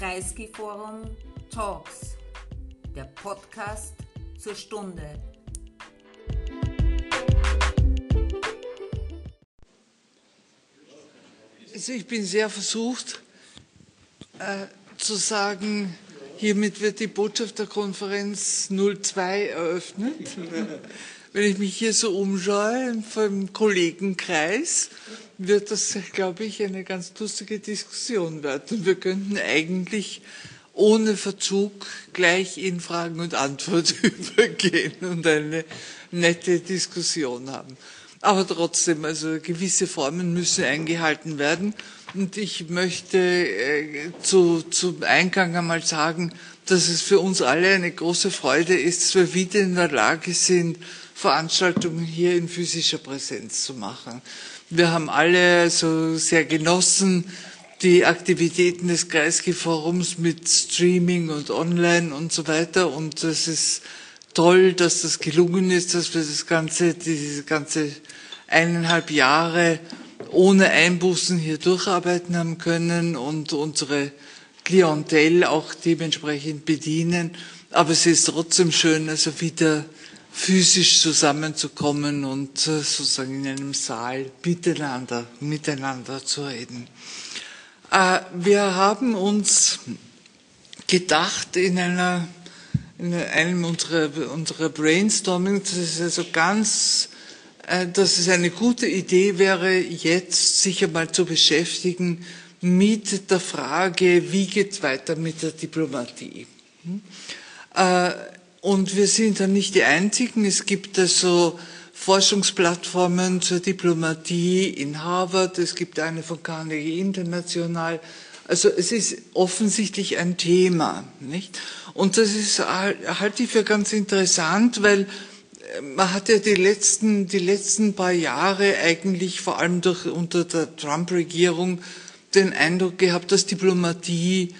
Kreisky-Forum Talks, der Podcast zur Stunde. Also ich bin sehr versucht äh, zu sagen, hiermit wird die Botschafterkonferenz 02 eröffnet. Wenn ich mich hier so umschaue vom Kollegenkreis, wird das, glaube ich, eine ganz lustige Diskussion werden. Wir könnten eigentlich ohne Verzug gleich in Fragen und Antwort übergehen und eine nette Diskussion haben. Aber trotzdem, also gewisse Formen müssen eingehalten werden. Und ich möchte äh, zu, zum Eingang einmal sagen, dass es für uns alle eine große Freude ist, dass wir wieder in der Lage sind, Veranstaltungen hier in physischer Präsenz zu machen. Wir haben alle so sehr genossen die Aktivitäten des Kreisky-Forums mit Streaming und Online und so weiter. Und das ist toll, dass das gelungen ist, dass wir das ganze, diese ganze eineinhalb Jahre ohne Einbußen hier durcharbeiten haben können und unsere Klientel auch dementsprechend bedienen. Aber es ist trotzdem schön, also wieder physisch zusammenzukommen und äh, sozusagen in einem Saal miteinander, miteinander zu reden. Äh, wir haben uns gedacht in einer, in einem unserer, unserer Brainstorming, das ist also ganz, äh, dass es eine gute Idee wäre, jetzt sich einmal zu beschäftigen mit der Frage, wie geht weiter mit der Diplomatie. Und wir sind dann nicht die Einzigen. Es gibt also Forschungsplattformen zur Diplomatie in Harvard. Es gibt eine von Carnegie International. Also es ist offensichtlich ein Thema, nicht? Und das ist, halte ich für ganz interessant, weil äh, man hat ja die letzten, die letzten paar Jahre eigentlich vor allem durch, unter der Trump-Regierung den Eindruck gehabt, dass Diplomatie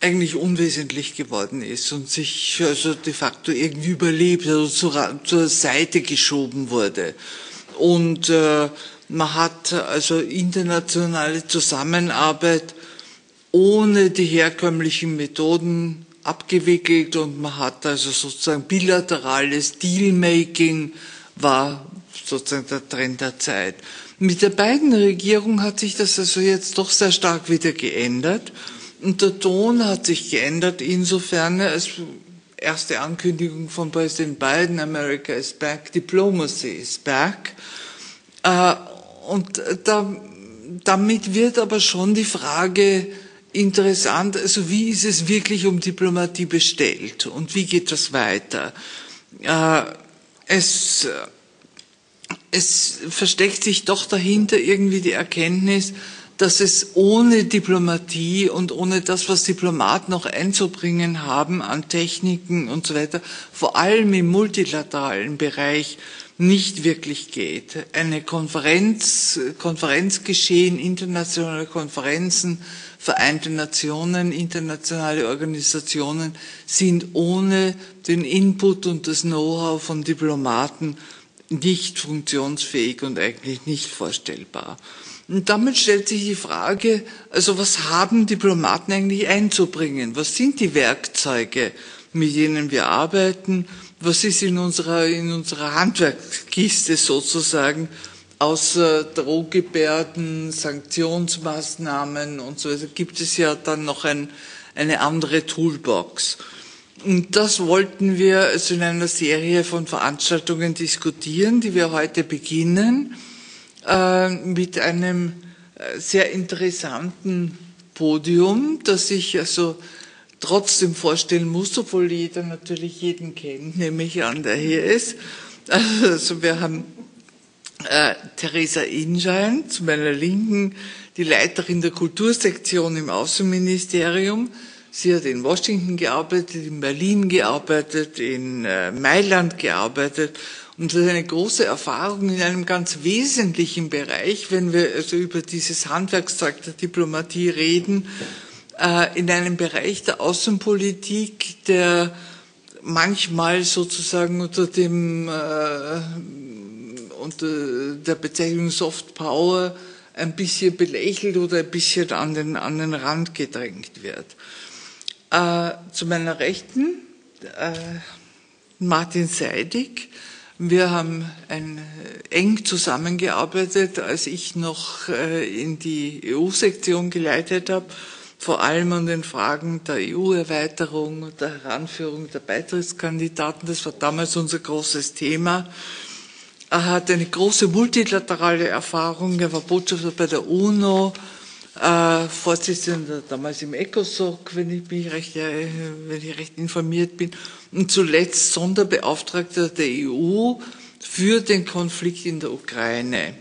eigentlich unwesentlich geworden ist und sich also de facto irgendwie überlebt, also zur, zur Seite geschoben wurde. Und äh, man hat also internationale Zusammenarbeit ohne die herkömmlichen Methoden abgewickelt und man hat also sozusagen bilaterales Dealmaking war sozusagen der Trend der Zeit. Mit der beiden Regierung hat sich das also jetzt doch sehr stark wieder geändert. Und der Ton hat sich geändert, insofern als erste Ankündigung von Präsident Biden, America is back, Diplomacy is back. Äh, und da, damit wird aber schon die Frage interessant, also wie ist es wirklich um Diplomatie bestellt und wie geht das weiter? Äh, es, es versteckt sich doch dahinter irgendwie die Erkenntnis, dass es ohne Diplomatie und ohne das, was Diplomaten noch einzubringen haben an Techniken und so weiter, vor allem im multilateralen Bereich nicht wirklich geht. Eine Konferenz, Konferenzgeschehen, internationale Konferenzen, Vereinte Nationen, internationale Organisationen sind ohne den Input und das Know-how von Diplomaten nicht funktionsfähig und eigentlich nicht vorstellbar. Und damit stellt sich die Frage, also was haben Diplomaten eigentlich einzubringen? Was sind die Werkzeuge, mit denen wir arbeiten? Was ist in unserer, in unserer Handwerkskiste sozusagen außer Drohgebärden, Sanktionsmaßnahmen und so weiter gibt es ja dann noch ein, eine andere Toolbox. Und das wollten wir also in einer Serie von Veranstaltungen diskutieren, die wir heute beginnen. Äh, mit einem äh, sehr interessanten Podium, das ich also trotzdem vorstellen muss, obwohl jeder natürlich jeden kennt, nämlich an, der hier ist. Also wir haben äh, Theresa Inschein zu meiner Linken, die Leiterin der Kultursektion im Außenministerium. Sie hat in Washington gearbeitet, in Berlin gearbeitet, in äh, Mailand gearbeitet und das ist eine große Erfahrung in einem ganz wesentlichen Bereich, wenn wir also über dieses Handwerkszeug der Diplomatie reden, äh, in einem Bereich der Außenpolitik, der manchmal sozusagen unter dem äh, unter der Bezeichnung Soft Power ein bisschen belächelt oder ein bisschen an den, an den Rand gedrängt wird. Äh, zu meiner Rechten äh, Martin Seidig. Wir haben ein, äh, eng zusammengearbeitet, als ich noch äh, in die EU-Sektion geleitet habe, vor allem an den Fragen der EU-Erweiterung und der Heranführung der Beitrittskandidaten. Das war damals unser großes Thema. Er hat eine große multilaterale Erfahrung. Er war Botschafter bei der UNO, äh, Vorsitzender damals im ECOSOC, wenn ich mich recht, äh, wenn ich recht informiert bin, und zuletzt Sonderbeauftragter der EU für den Konflikt in der Ukraine.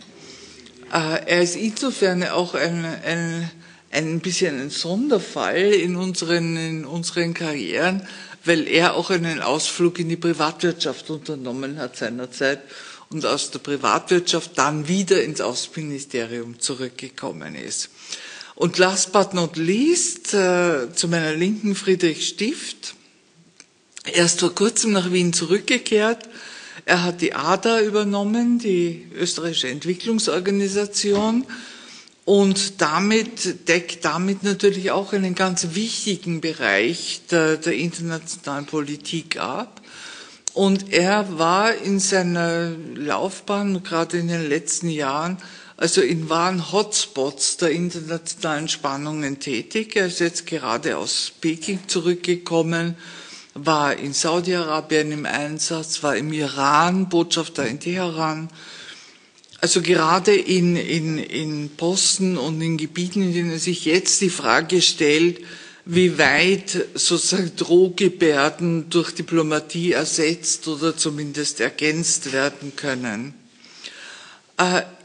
Äh, er ist insofern auch ein, ein, ein bisschen ein Sonderfall in unseren, in unseren Karrieren, weil er auch einen Ausflug in die Privatwirtschaft unternommen hat seinerzeit und aus der Privatwirtschaft dann wieder ins Außenministerium zurückgekommen ist. Und last but not least, äh, zu meiner Linken Friedrich Stift. Er ist vor kurzem nach Wien zurückgekehrt. Er hat die ADA übernommen, die österreichische Entwicklungsorganisation, und damit deckt damit natürlich auch einen ganz wichtigen Bereich der, der internationalen Politik ab. Und er war in seiner Laufbahn, gerade in den letzten Jahren, also in wahren Hotspots der internationalen Spannungen tätig. Er ist jetzt gerade aus Peking zurückgekommen, war in Saudi-Arabien im Einsatz, war im Iran, Botschafter in Teheran. Also gerade in, in, in Posten und in Gebieten, in denen sich jetzt die Frage stellt, wie weit sozusagen Drohgebärden durch Diplomatie ersetzt oder zumindest ergänzt werden können.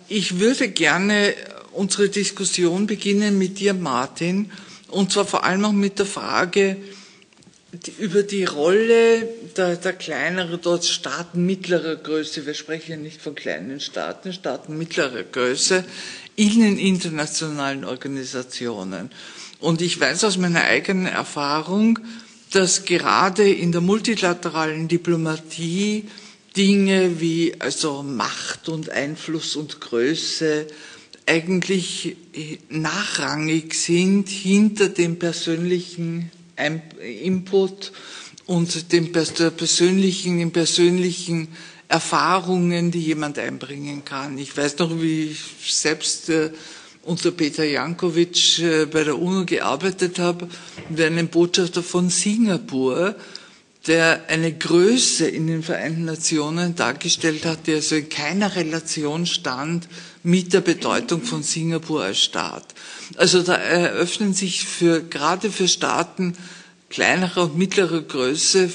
Ich würde gerne unsere Diskussion beginnen mit dir, Martin, und zwar vor allem auch mit der Frage über die Rolle der, der kleineren dort Staaten mittlerer Größe. Wir sprechen ja nicht von kleinen Staaten, Staaten mittlerer Größe in den internationalen Organisationen. Und ich weiß aus meiner eigenen Erfahrung, dass gerade in der multilateralen Diplomatie Dinge wie also Macht und Einfluss und Größe eigentlich nachrangig sind hinter dem persönlichen Input und dem persönlichen, den persönlichen Erfahrungen, die jemand einbringen kann. Ich weiß noch, wie ich selbst äh, unter Peter Jankovic äh, bei der UNO gearbeitet habe, wir einen Botschafter von Singapur, der eine Größe in den Vereinten Nationen dargestellt hat, die also in keiner Relation stand mit der Bedeutung von Singapur als Staat. Also da eröffnen sich für, gerade für Staaten kleinerer und mittlerer Größe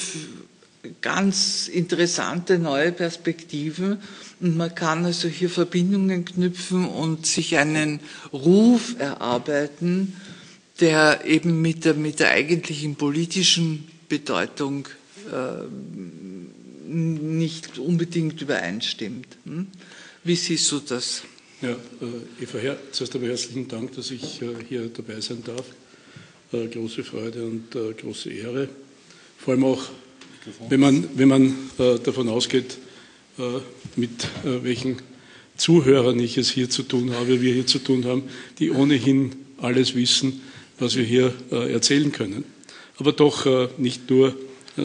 ganz interessante neue Perspektiven und man kann also hier Verbindungen knüpfen und sich einen Ruf erarbeiten, der eben mit der, mit der eigentlichen politischen Bedeutung nicht unbedingt übereinstimmt. Hm? Wie siehst du das? Ja, äh, Eva, Herr, zuerst einmal herzlichen Dank, dass ich äh, hier dabei sein darf. Große Freude und große Ehre. Vor allem auch, wenn man, wenn man davon ausgeht, mit welchen Zuhörern ich es hier zu tun habe, wir hier zu tun haben, die ohnehin alles wissen, was wir hier erzählen können. Aber doch nicht nur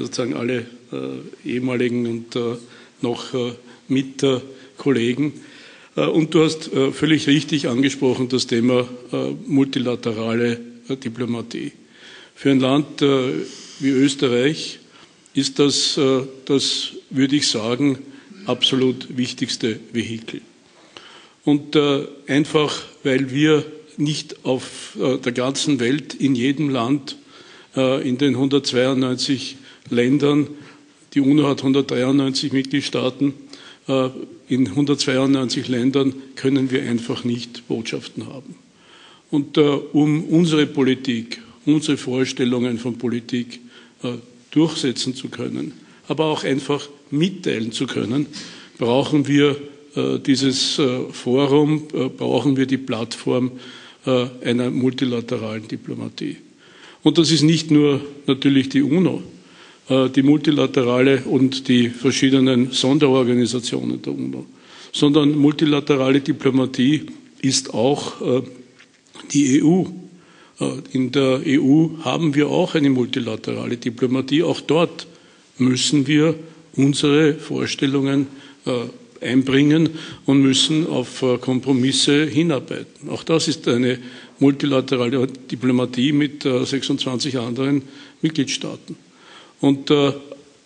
sozusagen alle äh, ehemaligen und äh, noch äh, Mitkollegen. Und du hast völlig richtig angesprochen das Thema multilaterale Diplomatie. Für ein Land wie Österreich ist das, das würde ich sagen, absolut wichtigste Vehikel. Und einfach, weil wir nicht auf der ganzen Welt, in jedem Land, in den 192 Ländern. Die UNO hat 193 Mitgliedstaaten. Äh, in 192 Ländern können wir einfach nicht Botschaften haben. Und äh, um unsere Politik, unsere Vorstellungen von Politik äh, durchsetzen zu können, aber auch einfach mitteilen zu können, brauchen wir dieses Forum, brauchen wir die Plattform einer multilateralen Diplomatie. Und das ist nicht nur natürlich die UNO. Äh, die multilaterale und die verschiedenen Sonderorganisationen der UNO, sondern multilaterale Diplomatie ist auch äh, die EU. In der EU haben wir auch eine multilaterale Diplomatie. Auch dort müssen wir unsere Vorstellungen einbringen und müssen auf Kompromisse hinarbeiten. Auch das ist eine multilaterale Diplomatie mit 26 anderen Mitgliedstaaten. Und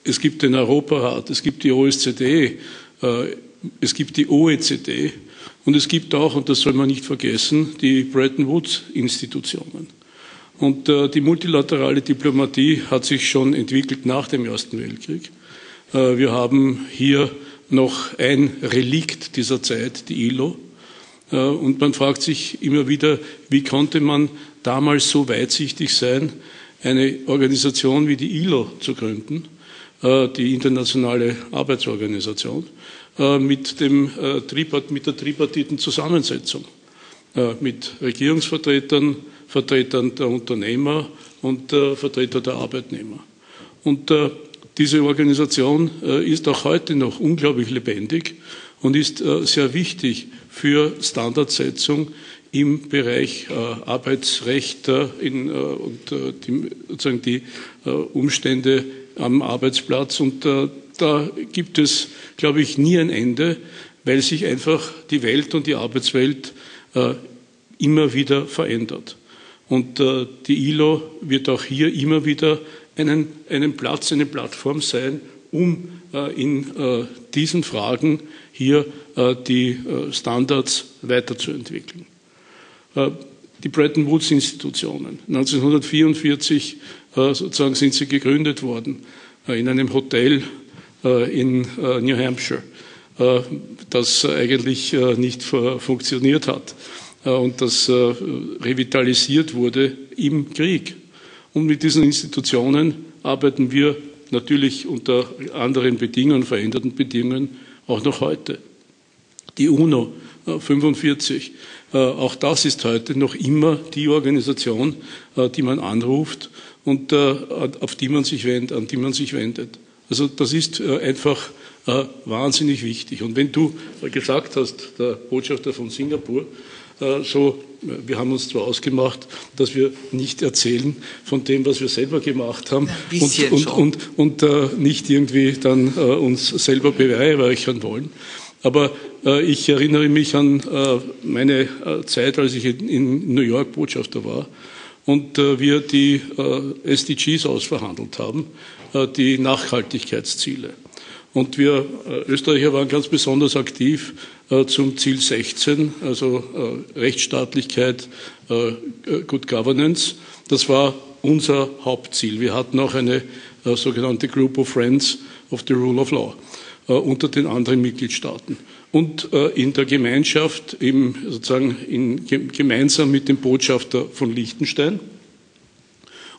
es gibt den Europarat, es gibt die OSZE, es gibt die OECD und es gibt auch, und das soll man nicht vergessen, die Bretton Woods-Institutionen. Und äh, die multilaterale Diplomatie hat sich schon entwickelt nach dem Ersten Weltkrieg. Äh, wir haben hier noch ein Relikt dieser Zeit, die ILO. Äh, und man fragt sich immer wieder, wie konnte man damals so weitsichtig sein, eine Organisation wie die ILO zu gründen, äh, die Internationale Arbeitsorganisation, äh, mit, dem, äh, mit der tripartiten Zusammensetzung, mit Regierungsvertretern, Vertretern der Unternehmer und Vertretern der Arbeitnehmer. Und diese Organisation ist auch heute noch unglaublich lebendig und ist sehr wichtig für Standardsetzung im Bereich Arbeitsrecht in, und die, sozusagen die Umstände am Arbeitsplatz. Und da gibt es, glaube ich, nie ein Ende, weil sich einfach die Welt und die Arbeitswelt äh, immer wieder verändert. Und äh, die ILO wird auch hier immer wieder einen, einen Platz, eine Plattform sein, um äh, in äh, diesen Fragen hier äh, die äh, Standards weiterzuentwickeln. Die Bretton Woods Institutionen. 1944 sozusagen sind sie gegründet worden in einem Hotel äh, in äh, New Hampshire, äh, das eigentlich nicht funktioniert hat und das revitalisiert wurde im Krieg. Und mit diesen Institutionen arbeiten wir natürlich unter anderen Bedingungen, veränderten Bedingungen, auch noch heute. Die UNO 45, auch das ist heute noch immer die Organisation, die man anruft und auf die man sich wendet, an die man sich wendet. Also das ist äh, einfach äh, wahnsinnig wichtig. Und wenn du gesagt hast, der Botschafter von Singapur, äh, so, wir haben uns zwar ausgemacht, dass wir nicht erzählen von dem, was wir selber gemacht haben und, und, und, und äh, nicht irgendwie dann äh, uns selber beweihräuchern wollen. Aber äh, ich erinnere mich an meine Zeit, als ich in, New York Botschafter war und wir die SDGs ausverhandelt haben äh, die Nachhaltigkeitsziele. Und wir äh, Österreicher waren ganz besonders aktiv äh, zum Ziel 16, also Rechtsstaatlichkeit, Good Governance. Das war unser Hauptziel. Wir hatten auch eine sogenannte Group of Friends of the Rule of Law unter den anderen Mitgliedstaaten. Und in der Gemeinschaft, eben sozusagen in, gemeinsam mit dem Botschafter von Liechtenstein,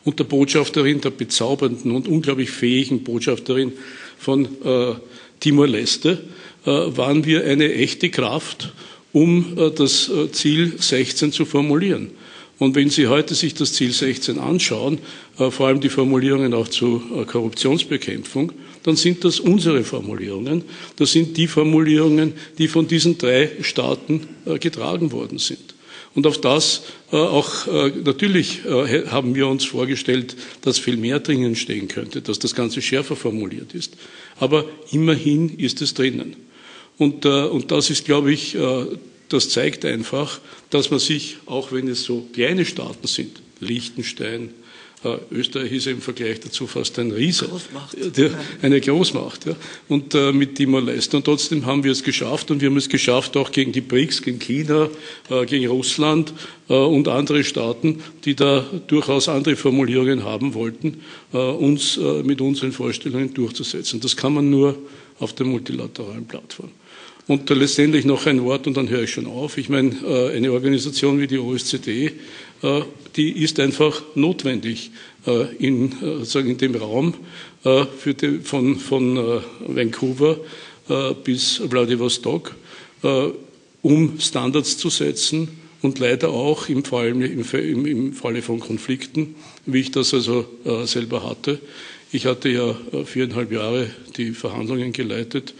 und der Botschafterin, der bezaubernden und unglaublich fähigen Botschafterin von äh, Timor-Leste, äh, waren wir eine echte Kraft, um äh, das äh, Ziel 16 zu formulieren. Und wenn Sie heute sich das Ziel 16 anschauen, äh, vor allem die Formulierungen auch zur äh, Korruptionsbekämpfung, dann sind das unsere Formulierungen. Das sind die Formulierungen, die von diesen drei Staaten getragen worden sind. Und auf das äh, auch äh, natürlich äh, haben wir uns vorgestellt, dass viel mehr drinnen stehen könnte, dass das Ganze schärfer formuliert ist. Aber immerhin ist es drinnen. Und, äh, und das ist, glaube ich, äh, das zeigt einfach, dass man sich, auch wenn es so kleine Staaten sind, Liechtenstein, äh, Österreich ist im Vergleich dazu fast ein Riese. Großmacht. Der, eine Großmacht. Ja. Und äh, mit Timor-Leste. Und trotzdem haben wir es geschafft. Und wir haben es geschafft auch gegen die BRICS, gegen China, äh, gegen Russland äh, und andere Staaten, die da durchaus andere Formulierungen haben wollten, äh, uns äh, mit unseren Vorstellungen durchzusetzen. Das kann man nur auf der multilateralen Plattform. Und letztendlich noch ein Wort und dann höre ich schon auf. Ich meine, eine Organisation wie die OSZE äh, die ist einfach notwendig äh, in, äh, sagen in dem Raum die, von, von Vancouver bis Vladivostok, um Standards zu setzen und leider auch im, Fall, im, im Falle von Konflikten, wie ich das also selber hatte. Ich hatte ja viereinhalb Jahre die Verhandlungen geleitet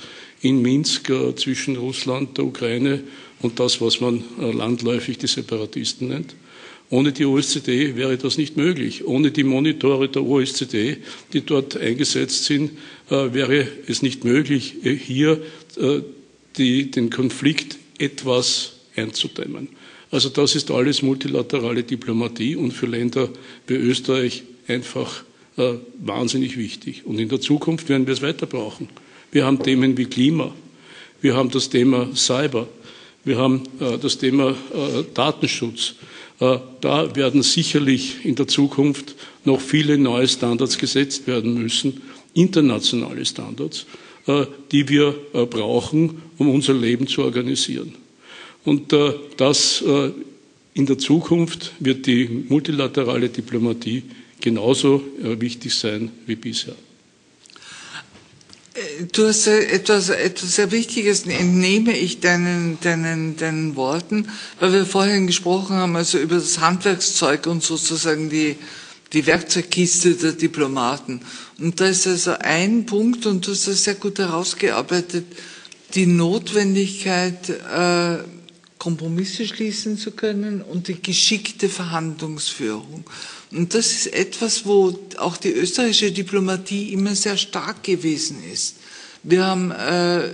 in Minsk zwischen Russland, der Ukraine und das, was man landläufig die Separatisten nennt. Ohne die OSZE wäre das nicht möglich. Ohne die Monitore der OSZE, die dort eingesetzt sind, äh, wäre es nicht möglich, äh, hier äh, die, den Konflikt etwas einzudämmen. Also das ist alles multilaterale Diplomatie und für Länder wie Österreich einfach äh, wahnsinnig wichtig. Und in der Zukunft werden wir es weiter brauchen. Wir haben Themen wie Klima, wir haben das Thema Cyber, wir haben äh, das Thema äh, Datenschutz. Äh, da werden sicherlich in der Zukunft noch viele neue Standards gesetzt werden müssen, internationale Standards, äh, die wir äh, brauchen, um unser Leben zu organisieren. Und das in der Zukunft wird die multilaterale Diplomatie genauso wichtig sein wie bisher. Du hast etwas, etwas sehr Wichtiges, entnehme ich deinen, deinen, deinen Worten, weil wir vorhin gesprochen haben, also über das Handwerkszeug und sozusagen die, die Werkzeugkiste der Diplomaten. Und da ist also ein Punkt, und du hast das sehr gut herausgearbeitet, die Notwendigkeit, äh, Kompromisse schließen zu können und die geschickte Verhandlungsführung. Und das ist etwas, wo auch die österreichische Diplomatie immer sehr stark gewesen ist. Wir haben äh,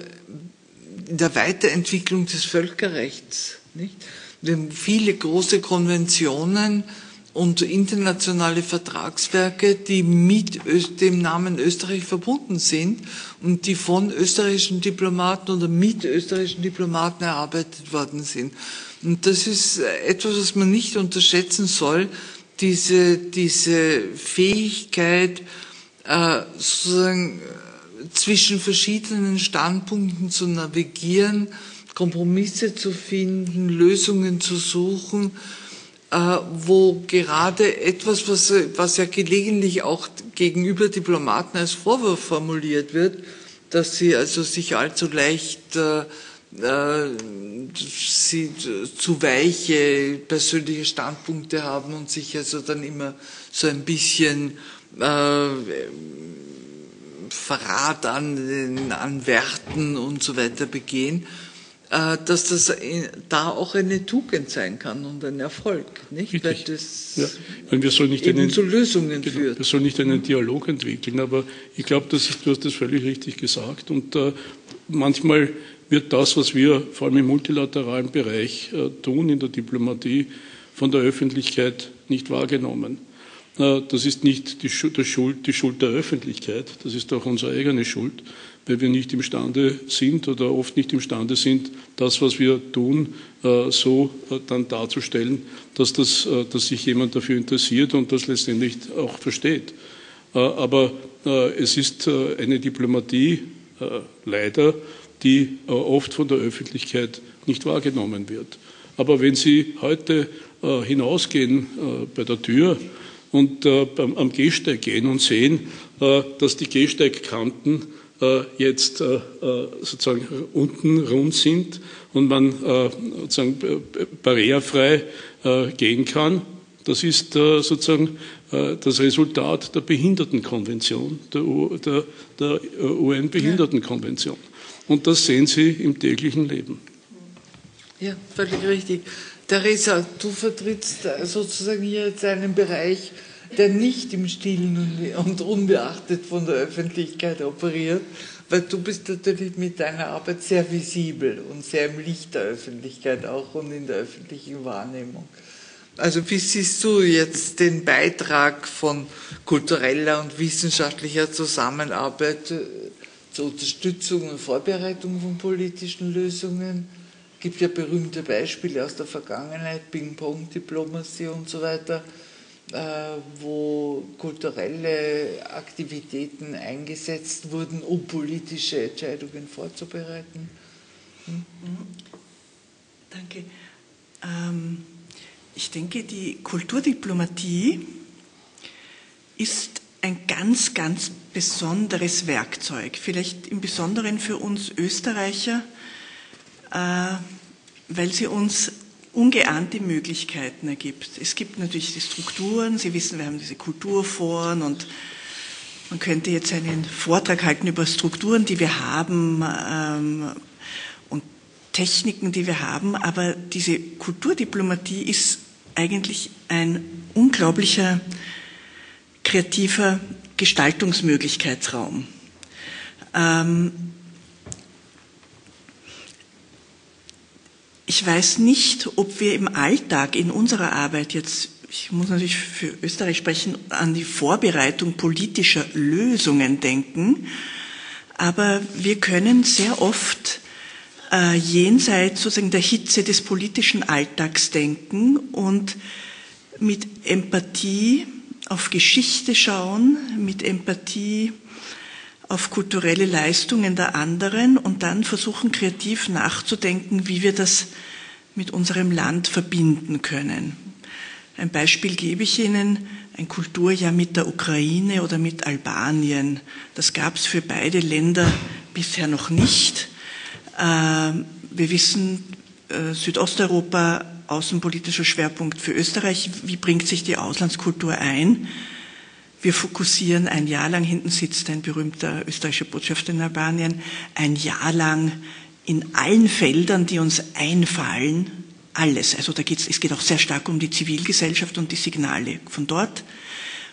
in der Weiterentwicklung des Völkerrechts, nicht? wir haben viele große Konventionen und internationale Vertragswerke, die mit dem Namen Österreich verbunden sind und die von österreichischen Diplomaten oder mit österreichischen Diplomaten erarbeitet worden sind. Und das ist etwas, was man nicht unterschätzen soll, diese, diese Fähigkeit, äh, sozusagen äh, zwischen verschiedenen Standpunkten zu navigieren, Kompromisse zu finden, Lösungen zu suchen, äh, wo gerade etwas, was, was ja gelegentlich auch gegenüber Diplomaten als Vorwurf formuliert wird, dass sie also sich allzu leicht äh, sie zu weiche persönliche Standpunkte haben und sich also dann immer so ein bisschen äh, Verrat an, an Werten und so weiter begehen, äh, dass das da auch eine Tugend sein kann und ein Erfolg, nicht? Richtig. Weil das ja. Meine, wir sollen nicht einen, zu Lösungen genau, führt. Wir sollen nicht einen Dialog entwickeln, aber ich glaube, du hast das völlig richtig gesagt und äh, manchmal wird das, was wir vor allem im multilateralen Bereich äh, tun, in der Diplomatie, von der Öffentlichkeit nicht wahrgenommen. Äh, das ist nicht die Schuld, die Schuld der Öffentlichkeit, das ist auch unsere eigene Schuld, weil wir nicht imstande sind oder oft nicht imstande sind, das, was wir tun, äh, so dann darzustellen, dass, das, dass sich jemand dafür interessiert und das letztendlich auch versteht. Aber es ist eine Diplomatie leider, die äh, oft von der Öffentlichkeit nicht wahrgenommen wird. Aber wenn Sie heute äh, hinausgehen äh, bei der Tür und am Gehsteig gehen und sehen, dass die Gehsteigkanten jetzt sozusagen unten rund sind und man sozusagen barrierefrei gehen kann, das ist sozusagen das Resultat der Behindertenkonvention, der, UN-Behindertenkonvention. Und das sehen Sie im täglichen Leben. Ja, völlig richtig. Theresa, du vertrittst sozusagen hier jetzt einen Bereich, der nicht im Stillen und unbeachtet von der Öffentlichkeit operiert, weil du bist natürlich mit deiner Arbeit sehr visibel und sehr im Licht der Öffentlichkeit auch und in der öffentlichen Wahrnehmung. Also wie siehst du jetzt den Beitrag von kultureller und wissenschaftlicher Zusammenarbeit zur Unterstützung und Vorbereitung von politischen Lösungen. Es gibt ja berühmte Beispiele aus der Vergangenheit, Ping-Pong-Diplomatie und so weiter, äh, wo kulturelle Aktivitäten eingesetzt wurden, um politische Entscheidungen vorzubereiten. Hm? Danke. Ähm, ich denke, die Kulturdiplomatie ist ein ganz, ganz besonderes Werkzeug, vielleicht im Besonderen für uns Österreicher, äh, weil sie uns ungeahnte Möglichkeiten ergibt. Es gibt natürlich die Strukturen, Sie wissen, wir haben diese Kulturforen und man könnte jetzt einen Vortrag halten über Strukturen, die wir haben ähm, und Techniken, die wir haben, aber diese Kulturdiplomatie ist eigentlich ein unglaublicher kreativer Gestaltungsmöglichkeitsraum. Ähm, ich weiß nicht, ob wir im Alltag in unserer Arbeit jetzt, ich muss natürlich für Österreich sprechen, an die Vorbereitung politischer Lösungen denken, aber wir können sehr oft äh, jenseits sozusagen der Hitze des politischen Alltags denken und mit Empathie auf Geschichte schauen, mit Empathie auf kulturelle Leistungen der anderen und dann versuchen kreativ nachzudenken, wie wir das mit unserem Land verbinden können. Ein Beispiel gebe ich Ihnen, ein Kulturjahr mit der Ukraine oder mit Albanien. Das gab es für beide Länder bisher noch nicht. Ähm, wir wissen, äh, Südosteuropa, außenpolitischer Schwerpunkt für Österreich. Wie bringt sich die Auslandskultur ein? Wir fokussieren ein Jahr lang, hinten sitzt ein berühmter österreichischer Botschafter in Albanien, ein Jahr lang in allen Feldern, die uns einfallen, alles. Also da geht's, es geht auch sehr stark um die Zivilgesellschaft und die Signale von dort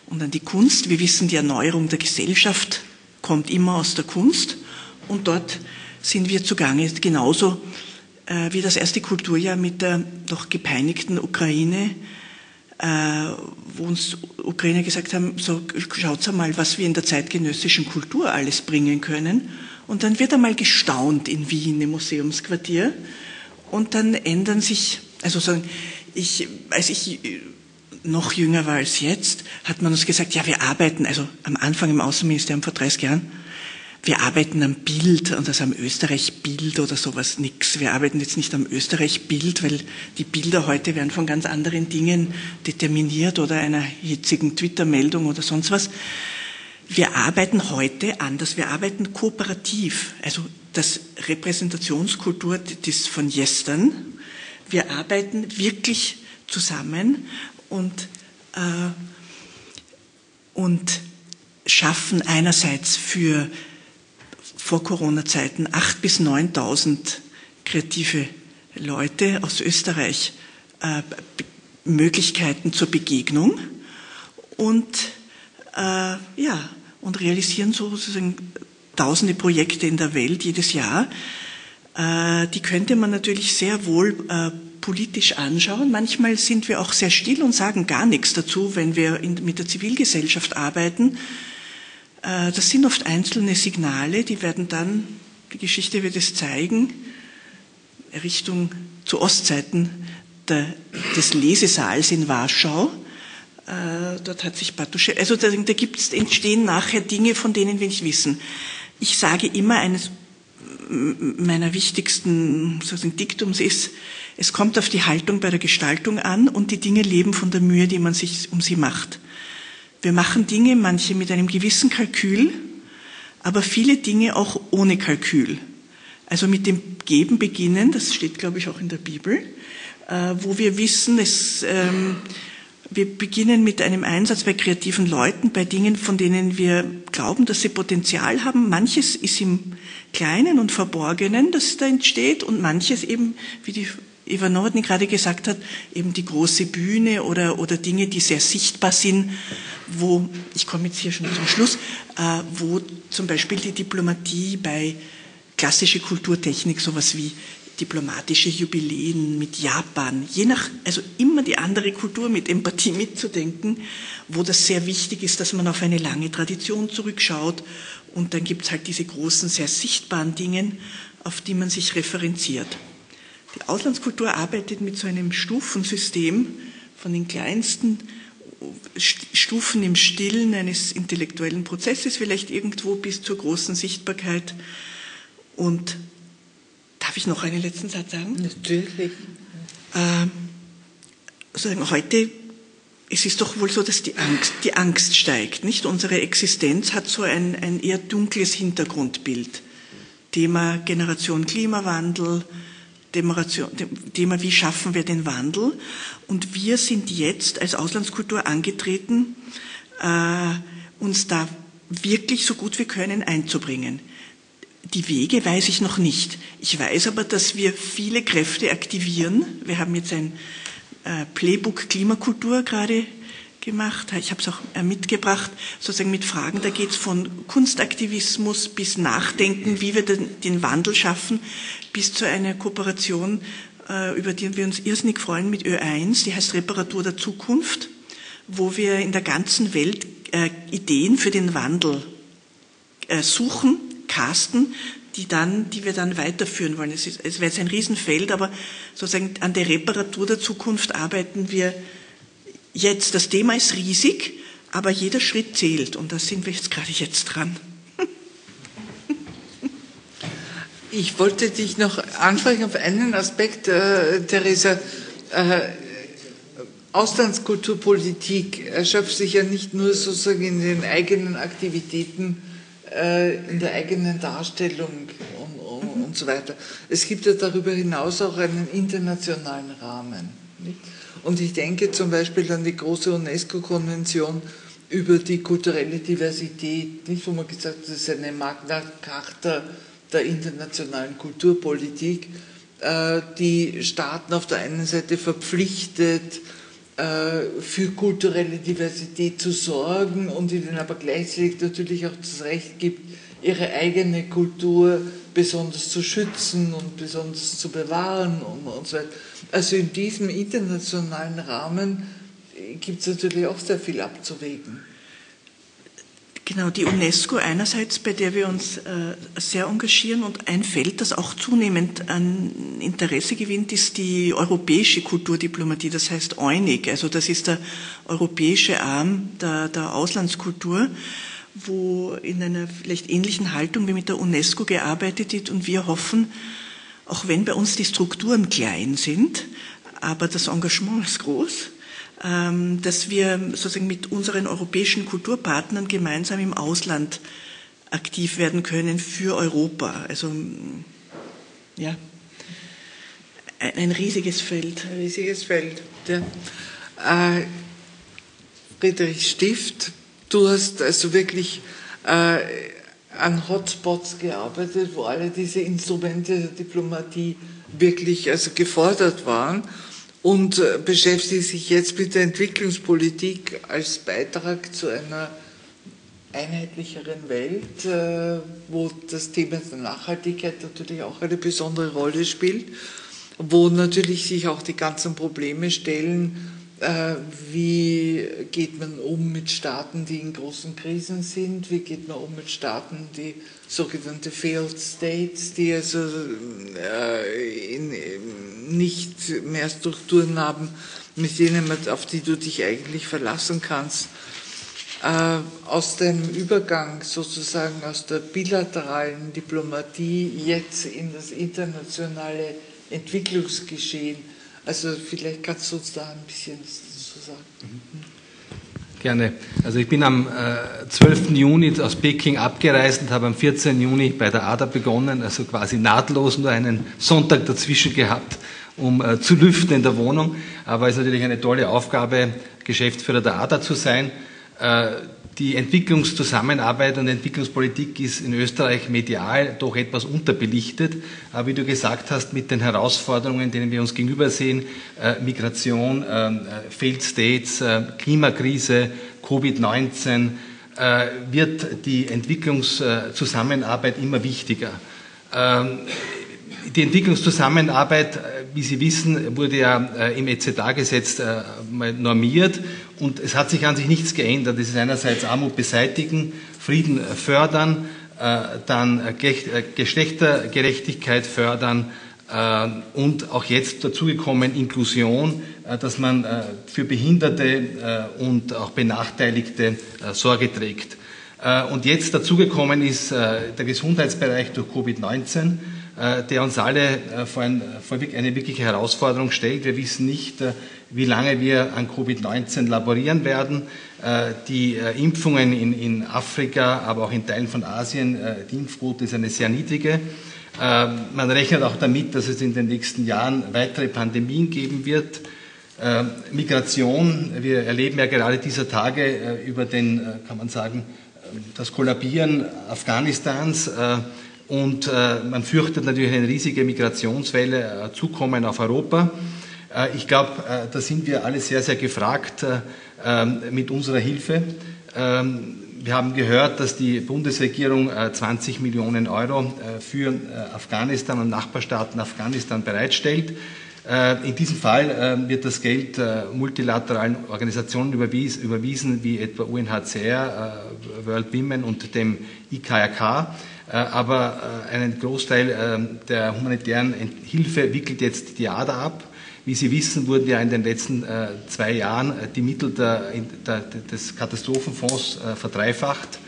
und dann die Kunst. Wir wissen, die Erneuerung der Gesellschaft kommt immer aus der Kunst und dort sind wir zugange, genauso äh, wie das erste Kulturjahr mit der doch gepeinigten Ukraine, äh, wo uns Ukrainer gesagt haben, so schaut mal, was wir in der zeitgenössischen Kultur alles bringen können. Und dann wird einmal gestaunt in Wien im Museumsquartier und dann ändern sich, also sagen, ich, als ich noch jünger war als jetzt, hat man uns gesagt, ja, wir arbeiten, also am Anfang im Außenministerium vor 30 Jahren, wir arbeiten am Bild und das am Österreich-Bild oder sowas nix. Wir arbeiten jetzt nicht am Österreich-Bild, weil die Bilder heute werden von ganz anderen Dingen determiniert oder einer hitzigen Twitter-Meldung oder sonst was. Wir arbeiten heute anders. Wir arbeiten kooperativ. Also das Repräsentationskultur das von gestern. Wir arbeiten wirklich zusammen und, äh, und schaffen einerseits für vor Corona-Zeiten 8.000 bis 9.000 kreative Leute aus Österreich äh, Möglichkeiten zur Begegnung und äh, ja und realisieren sozusagen tausende Projekte in der Welt jedes Jahr. Äh, die könnte man natürlich sehr wohl äh, politisch anschauen. Manchmal sind wir auch sehr still und sagen gar nichts dazu, wenn wir in, mit der Zivilgesellschaft arbeiten. Äh, das sind oft einzelne Signale, die werden dann, die Geschichte wird es zeigen, Richtung zu Ostzeiten der, des Lesesaals in Warschau. Äh, dort hat sich Bartuschewski, also da, da gibt's, entstehen nachher Dinge, von denen wir nicht wissen. Ich sage immer, eines meiner wichtigsten sozusagen Diktums ist, es kommt auf die Haltung bei der Gestaltung an und die Dinge leben von der Mühe, die man sich um sie macht. Wir machen Dinge, manche mit einem gewissen Kalkül, aber viele Dinge auch ohne Kalkül. Also mit dem Geben beginnen, das steht, glaube ich, auch in der Bibel, äh, wo wir wissen, es, ähm, wir beginnen mit einem Einsatz bei kreativen Leuten, bei Dingen, von denen wir glauben, dass sie Potenzial haben. Manches ist im Kleinen und Verborgenen, das da entsteht, und manches eben, wie die Eva Norden gerade gesagt hat, eben die große Bühne oder, oder Dinge, die sehr sichtbar sind, wo, ich komme jetzt hier schon zum Schluss, äh, wo zum Beispiel die Diplomatie bei klassische Kulturtechnik, sowas wie diplomatische Jubiläen mit Japan, je nach, also immer die andere Kultur mit Empathie mitzudenken, wo das sehr wichtig ist, dass man auf eine lange Tradition zurückschaut und dann gibt es halt diese großen, sehr sichtbaren Dinge, auf die man sich referenziert. Die Auslandskultur arbeitet mit so einem Stufensystem von den kleinsten Stufen im Stillen eines intellektuellen Prozesses, vielleicht irgendwo bis zur großen Sichtbarkeit. Und darf ich noch einen letzten Satz sagen? Natürlich. Ähm, sagen, heute es ist doch wohl so, dass die Angst, die Angst steigt, nicht? Unsere Existenz hat so ein, ein eher dunkles Hintergrundbild. Thema Generation Klimawandel, Thema, wie schaffen wir den Wandel. Und wir sind jetzt als Auslandskultur angetreten, äh, uns da wirklich so gut wir können einzubringen. Die Wege weiß ich noch nicht. Ich weiß aber, dass wir viele Kräfte aktivieren. Wir haben jetzt ein äh, Playbook Klimakultur gerade gemacht. Ich habe es auch äh, mitgebracht, sozusagen mit Fragen. Da geht es von Kunstaktivismus bis Nachdenken, wie wir den, Wandel schaffen, bis zu einer Kooperation, äh, über die wir uns irrsinnig freuen mit Ö1, die heißt Reparatur der Zukunft, wo wir in der ganzen Welt äh, Ideen für den Wandel suchen, casten, die dann, die wir dann weiterführen wollen. Es, ist, es wäre jetzt ein Riesenfeld, aber sozusagen an der Reparatur der Zukunft arbeiten wir jetzt. Das Thema ist riesig, aber jeder Schritt zählt und da sind wir jetzt gerade jetzt dran. Ich wollte dich noch ansprechen auf einen Aspekt, äh, Theresa. Äh, Auslandskulturpolitik erschöpft sich ja nicht nur sozusagen in den eigenen Aktivitäten, äh, in der eigenen Darstellung und, und, und, so weiter. Es gibt ja darüber hinaus auch einen internationalen Rahmen. Nicht? Und ich denke zum Beispiel an die große UNESCO-Konvention über die kulturelle Diversität, nicht, wo man gesagt hat, das ist eine Magna Carta der internationalen Kulturpolitik, äh, die Staaten auf der einen Seite verpflichtet, äh, für kulturelle Diversität zu sorgen und ihnen aber gleichzeitig natürlich auch das Recht gibt, ihre eigene Kultur besonders zu schützen und besonders zu bewahren und, und so weiter. Also in diesem internationalen Rahmen gibt es natürlich auch sehr viel abzuwägen. Genau, die UNESCO einerseits, bei der wir uns äh, sehr engagieren und ein Feld, das auch zunehmend an Interesse gewinnt, ist die europäische Kulturdiplomatie, das heißt EUNIC, also das ist der europäische Arm der, der Auslandskultur, wo in einer vielleicht ähnlichen Haltung wie mit der UNESCO gearbeitet wird und wir hoffen, auch wenn bei uns die Strukturen klein sind, aber das Engagement ist groß, ähm, dass wir sozusagen mit unseren europäischen Kulturpartnern gemeinsam im Ausland aktiv werden können für Europa. Also ja, ein, riesiges Feld. Ein riesiges Feld. Ja. Äh, Friedrich Stift, du hast also wirklich äh, an Hotspots gearbeitet, wo alle diese Instrumente der Diplomatie wirklich also gefordert waren und äh, beschäftigt sich jetzt mit der Entwicklungspolitik als Beitrag zu einer einheitlicheren Welt, äh, wo das Thema der Nachhaltigkeit natürlich auch eine besondere Rolle spielt, wo natürlich sich auch die ganzen Probleme stellen, wie geht man um mit Staaten, die in großen Krisen sind? Wie geht man um mit Staaten, die sogenannte Failed States, die also äh, in, nicht mehr Strukturen haben, mit denen man, auf die du dich eigentlich verlassen kannst? Äh, aus dem Übergang sozusagen aus der bilateralen Diplomatie jetzt in das internationale Entwicklungsgeschehen also vielleicht kannst du uns da ein bisschen dazu sagen. Gerne. Also ich bin am äh, 12. Juni aus Peking abgereist und habe am 14. Juni bei der ADA begonnen, also quasi nahtlos nur einen Sonntag dazwischen gehabt, um äh, zu lüften in der Wohnung. Aber es ist natürlich eine tolle Aufgabe, Geschäftsführer der ADA zu sein. Äh, die Entwicklungszusammenarbeit und Entwicklungspolitik ist in Österreich medial doch etwas unterbelichtet. Aber wie du gesagt hast, mit den Herausforderungen, denen wir uns gegenübersehen, äh, Migration, äh, Failed States, äh, Klimakrise, Covid-19, äh, wird die Entwicklungszusammenarbeit immer wichtiger. Ähm, die Entwicklungszusammenarbeit, wie Sie wissen, wurde ja im EZA-Gesetz normiert und es hat sich an sich nichts geändert. Es ist einerseits Armut beseitigen, Frieden fördern, dann Geschlechtergerechtigkeit fördern und auch jetzt dazugekommen Inklusion, dass man für Behinderte und auch Benachteiligte Sorge trägt. Und jetzt dazugekommen ist der Gesundheitsbereich durch Covid-19 äh, der uns alle äh, vor, ein, vor eine wirkliche Herausforderung stellt. Wir wissen nicht, äh, wie lange wir an Covid-19 laborieren werden. Die Impfungen in, in, Afrika, aber auch in Teilen von Asien, die Impfquote ist eine sehr niedrige. Man rechnet auch damit, dass es in den nächsten Jahren weitere Pandemien geben wird. Migration, wir erleben ja gerade dieser Tage über den, kann man sagen, das Kollabieren Afghanistans und äh, man fürchtet natürlich eine riesige Migrationswelle äh, zukommen auf Europa. Ich glaube, da sind wir alle sehr, sehr gefragt ähm, mit unserer Hilfe. Ähm, wir haben gehört, dass die Bundesregierung 20 Millionen Euro für Afghanistan und Nachbarstaaten Afghanistan bereitstellt. Äh, in diesem Fall äh, wird das Geld äh, multilateralen Organisationen überwiesen, wie etwa UNHCR, World Women und dem IKRK. Aber einen Großteil der humanitären Hilfe wickelt jetzt die ADA ab. Wie Sie wissen, wurden ja in den letzten zwei Jahren die Mittel der, der, des Katastrophenfonds verdreifacht.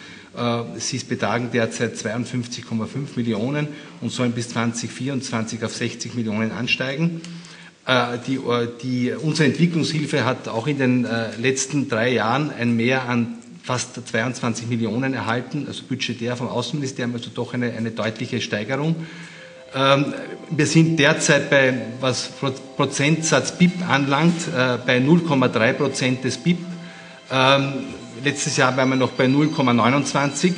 Sie betragen derzeit 52,5 Millionen und sollen bis 2024 auf 60 Millionen ansteigen. Äh, die, äh, die, unsere Entwicklungshilfe hat auch in den äh, letzten drei Jahren ein Mehr an fast 22 Millionen erhalten, also budgetär vom Außenministerium, also doch eine, eine deutliche Steigerung. Ähm, wir sind derzeit bei, was Prozentsatz BIP anlangt, bei 0,3 Prozent des BIP. Ähm, letztes Jahr waren wir noch bei 0,29.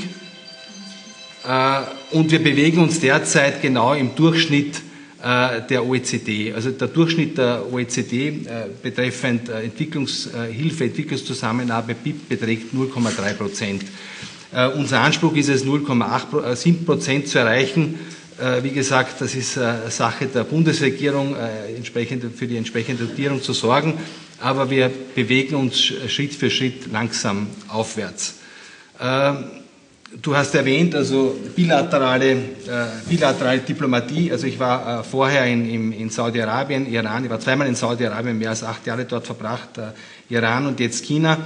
Und wir bewegen uns derzeit genau im Durchschnitt äh, der OECD. Also der Durchschnitt der OECD äh, betreffend äh, Entwicklungshilfe, Entwicklungszusammenarbeit BIP beträgt 0,3 Prozent. Unser Anspruch ist es, 0,7 Prozent zu erreichen. Wie gesagt, das ist Sache der Bundesregierung, für die entsprechende Dotierung zu sorgen. Aber wir bewegen uns Schritt für Schritt langsam aufwärts. Du hast erwähnt, also bilaterale, äh, bilaterale Diplomatie. Also ich war äh, vorher in, in, in Saudi-Arabien, Iran. Ich war zweimal in Saudi-Arabien, mehr als acht Jahre dort verbracht. Äh, Iran und jetzt China.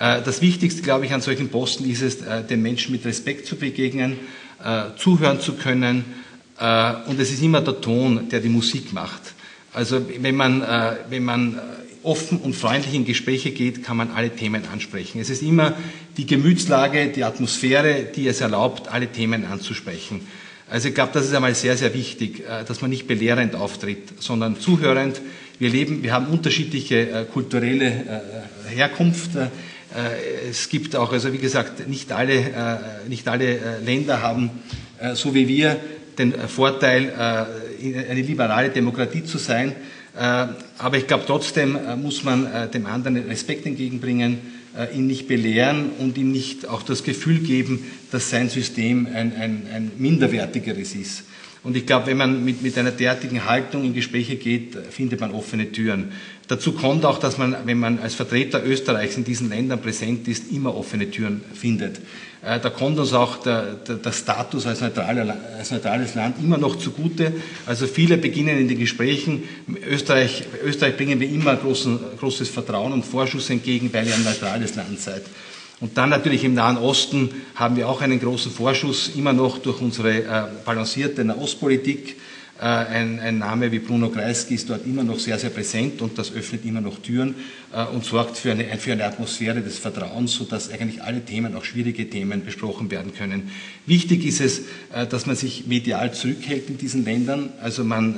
Äh, das Wichtigste, glaube ich, an solchen Posten ist es, äh, den Menschen mit Respekt zu begegnen, äh, zuhören zu können. und es ist immer der Ton, der die Musik macht. Also wenn man, wenn man offen und freundlich in Gespräche geht, kann man alle Themen ansprechen. Es ist immer die Gemütslage, die Atmosphäre, die es erlaubt, alle Themen anzusprechen. Also ich glaube, das ist einmal sehr, sehr wichtig, äh, dass man nicht belehrend auftritt, sondern zuhörend. Wir leben, wir haben unterschiedliche äh, kulturelle äh, Herkunft. Es gibt auch, also wie gesagt, nicht alle, nicht alle Länder haben, so wie wir, den Vorteil, eine liberale Demokratie zu sein. Äh, aber ich glaube, trotzdem äh, muss man äh, dem anderen Respekt entgegenbringen, ihn nicht belehren und ihm nicht auch das Gefühl geben, dass sein System ein, ein, ein minderwertigeres ist. Und ich glaube, wenn man mit, mit einer derartigen Haltung in Gespräche geht, findet man offene Türen. Dazu kommt auch, dass man, wenn man als Vertreter Österreichs in diesen Ländern präsent ist, immer offene Türen findet. Äh, da kommt uns auch der, der, der Status als, neutraler, als, neutrales Land immer noch zugute. Also viele beginnen in den Gesprächen, Österreich, Österreich bringen wir immer großen, großes Vertrauen und Vorschuss entgegen, weil ihr ein neutrales Land seid. Und dann natürlich im Nahen Osten haben wir auch einen großen Vorschuss, immer noch durch unsere äh, balancierte Nahostpolitik. Äh, ein, ein, Name wie Bruno Kreisky ist dort immer noch sehr, sehr präsent und das öffnet immer noch Türen äh, und sorgt für eine, für eine Atmosphäre des Vertrauens, sodass eigentlich alle Themen, auch schwierige Themen, besprochen werden können. Wichtig ist es, äh, dass man sich medial zurückhält in diesen Ländern. Also man,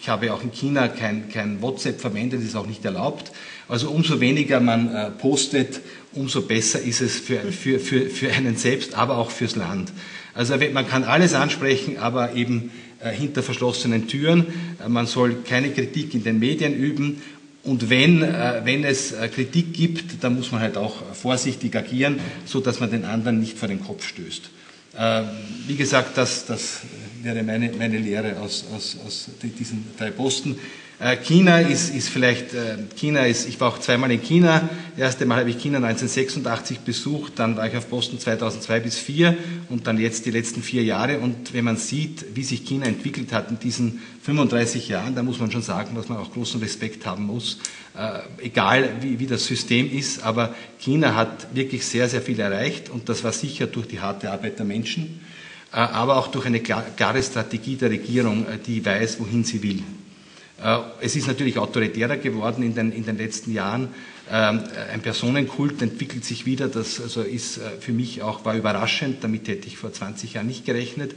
ich habe auch in China kein, kein WhatsApp verwendet, ist auch nicht erlaubt. Also umso weniger man postet, umso besser ist es für, für, für, für einen selbst, aber auch fürs Land. Also man kann alles ansprechen, aber eben hinter verschlossenen Türen. Äh, man soll keine Kritik in den Medien üben. Und wenn, äh, wenn es Kritik gibt, dann muss man halt auch vorsichtig agieren, so dass man den anderen nicht vor den Kopf stößt. Wie gesagt, das, das wäre meine, meine Lehre aus, aus, aus diesen drei Posten. Äh, China ist, ist vielleicht, äh, China ist, ich war auch zweimal in China. Das erste Mal habe ich China 1986 besucht, dann war ich auf Posten 2002 bis 2004 und dann jetzt die letzten vier Jahre. Und wenn man sieht, wie sich China entwickelt hat in diesen 35 Jahren, da muss man schon sagen, dass man auch großen Respekt haben muss, äh, egal wie, wie das System ist. Aber China hat wirklich sehr, sehr viel erreicht und das war sicher durch die harte Arbeit der Menschen, aber auch durch eine klare Strategie der Regierung, die weiß, wohin sie will. Äh, es ist natürlich autoritärer geworden in den, in den letzten Jahren. Ähm, ein Personenkult entwickelt sich wieder. Das also ist äh, für mich auch war überraschend. Damit hätte ich vor 20 Jahren nicht gerechnet.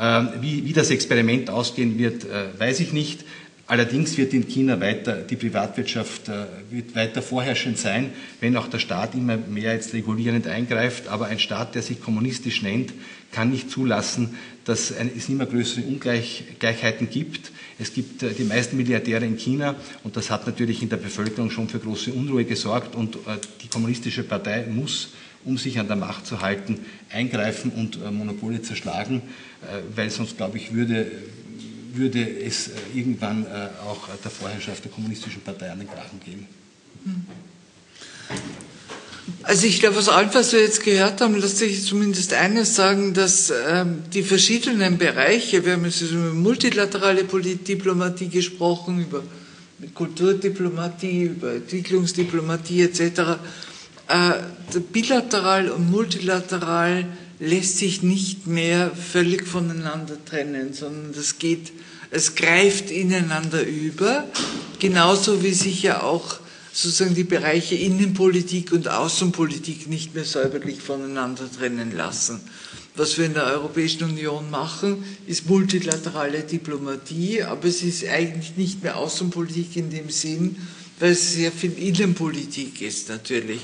Ähm, wie, wie das Experiment ausgehen wird, äh, weiß ich nicht. Allerdings wird in China weiter die Privatwirtschaft äh, wird weiter vorherrschend sein, wenn auch der Staat immer mehr jetzt regulierend eingreift. Aber ein Staat, der sich kommunistisch nennt, kann nicht zulassen, dass es immer größere Ungleichheiten gibt. Es gibt äh, die meisten Milliardäre in China und das hat natürlich in der Bevölkerung schon für große Unruhe gesorgt und äh, die kommunistische Partei muss um sich an der Macht zu halten, eingreifen und Monopole zerschlagen, weil sonst, glaube ich, würde, würde es äh, irgendwann äh, auch der Vorherrschaft der kommunistischen Partei an den Kragen gehen. Also ich glaube, aus allem, was wir jetzt gehört haben, lässt sich zumindest eines sagen, dass ähm, die verschiedenen Bereiche, wir haben jetzt über multilaterale Diplomatie gesprochen, über Kulturdiplomatie, über Entwicklungsdiplomatie etc., äh, bilateral und multilateral lässt sich nicht mehr völlig voneinander trennen, sondern das geht, es greift ineinander über, genauso wie sich ja auch sozusagen die Bereiche Innenpolitik und Außenpolitik nicht mehr säuberlich voneinander trennen lassen. Was wir in der Europäischen Union machen, ist multilaterale Diplomatie, aber es ist eigentlich nicht mehr Außenpolitik in dem Sinn, weil es sehr viel Innenpolitik ist natürlich.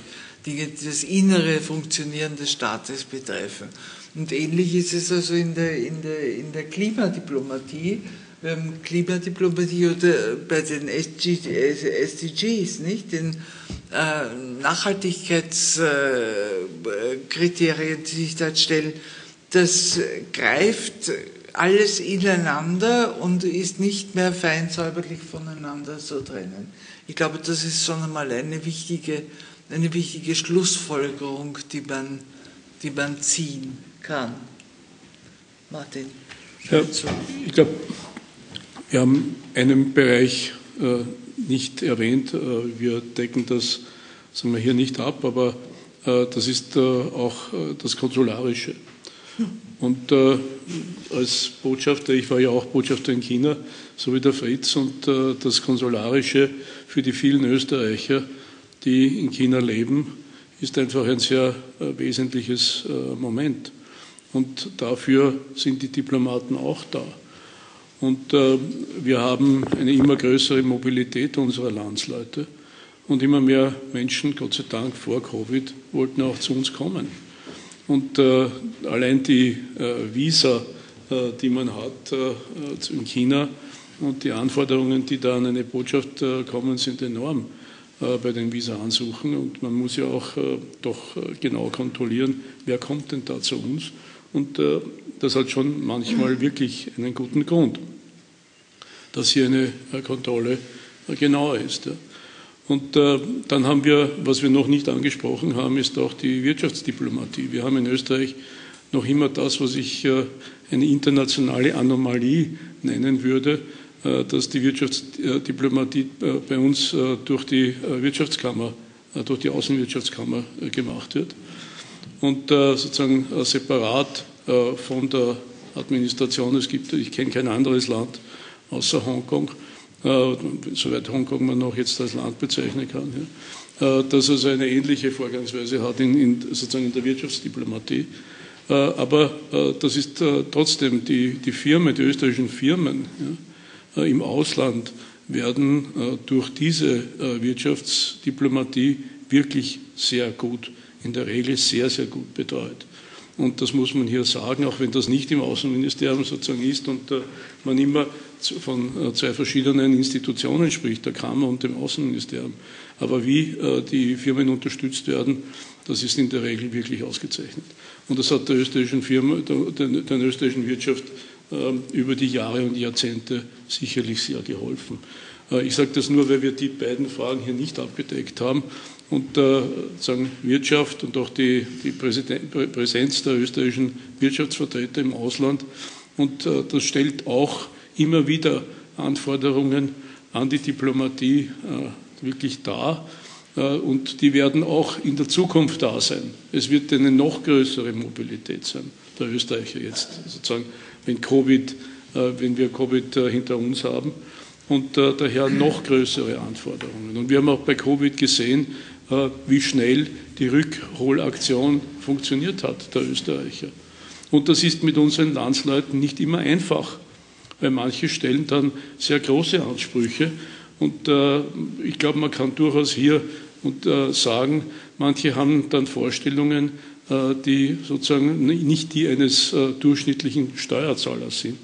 Die das innere Funktionieren des Staates betreffen. Und ähnlich ist es also in der, in der, in der Klimadiplomatie. Haben Klimadiplomatie oder bei den SDGs, nicht? Den äh, Nachhaltigkeitskriterien, die sich da stellen. Das greift alles ineinander und ist nicht mehr fein säuberlich voneinander zu trennen. Ich glaube, das ist schon einmal eine wichtige eine wichtige Schlussfolgerung, die man, die man ziehen kann. Martin. Ja, ich glaube, wir haben einen Bereich äh, nicht erwähnt. Äh, wir decken das sagen wir, hier nicht ab, aber äh, das ist auch das Konsularische. Und als Botschafter, ich war ja auch Botschafter in China, so wie der Fritz, und das Konsularische für die vielen Österreicher die in China leben, ist einfach ein sehr wesentliches Moment. Und dafür sind die Diplomaten auch da. Und äh, wir haben eine immer größere Mobilität unserer Landsleute. Und immer mehr Menschen, Gott sei Dank vor Covid, wollten auch zu uns kommen. Und äh, allein die äh, Visa, äh, die man hat in China und die Anforderungen, die da an eine Botschaft kommen, sind enorm. Äh, bei den Visa-Ansuchen. Und man muss ja auch äh, doch äh, genau kontrollieren, wer kommt denn da zu uns. Und das hat schon manchmal wirklich einen guten Grund, dass hier eine Kontrolle genauer ist. Und dann haben wir, was wir noch nicht angesprochen haben, ist auch die Wirtschaftsdiplomatie. Wir haben in Österreich noch immer das, was ich eine internationale Anomalie nennen würde, äh, dass die Wirtschaftsdiplomatie äh, bei uns äh, durch die Wirtschaftskammer, durch die Außenwirtschaftskammer gemacht wird und sozusagen separat von der Administration. Es gibt, ich kenne kein anderes Land außer Hongkong, soweit Hongkong man noch jetzt als Land bezeichnen kann, ja, dass also eine ähnliche Vorgangsweise hat in, in, sozusagen in der Wirtschaftsdiplomatie. Aber das ist trotzdem die, die Firmen, die österreichischen Firmen, äh, im Ausland werden äh, durch diese äh, Wirtschaftsdiplomatie wirklich sehr gut, in der Regel sehr, sehr gut betreut. Und das muss man hier sagen, auch wenn das nicht im Außenministerium sozusagen ist und man immer von zwei verschiedenen Institutionen spricht, der Kammer und dem Außenministerium. Aber wie die Firmen unterstützt werden, das ist in der Regel wirklich ausgezeichnet. Und das hat der österreichischen Firma, der, der, österreichischen Wirtschaft ähm, über die Jahre und Jahrzehnte sicherlich sehr geholfen. Äh, ich sage das nur, weil wir die beiden Fragen hier nicht abgedeckt haben und äh, sagen Wirtschaft und auch die, die Präsenz der österreichischen Wirtschaftsvertreter im Ausland. Und äh, das stellt auch immer wieder Anforderungen an die Diplomatie wirklich dar. Und die werden auch in der Zukunft da sein. Es wird eine noch größere Mobilität sein, der Österreicher jetzt sozusagen wenn, COVID, äh, wenn wir Covid äh, hinter uns haben und äh, daher noch größere Anforderungen. Und wir haben auch bei Covid gesehen, wie schnell die Rückholaktion funktioniert hat, der Österreicher. Und das ist mit unseren Landsleuten nicht immer einfach. weil manche stellen dann sehr große Ansprüche. Und äh, ich glaube, man kann durchaus hier und, äh, sagen, manche haben dann Vorstellungen, äh, die sozusagen nicht die eines äh, durchschnittlichen Steuerzahlers sind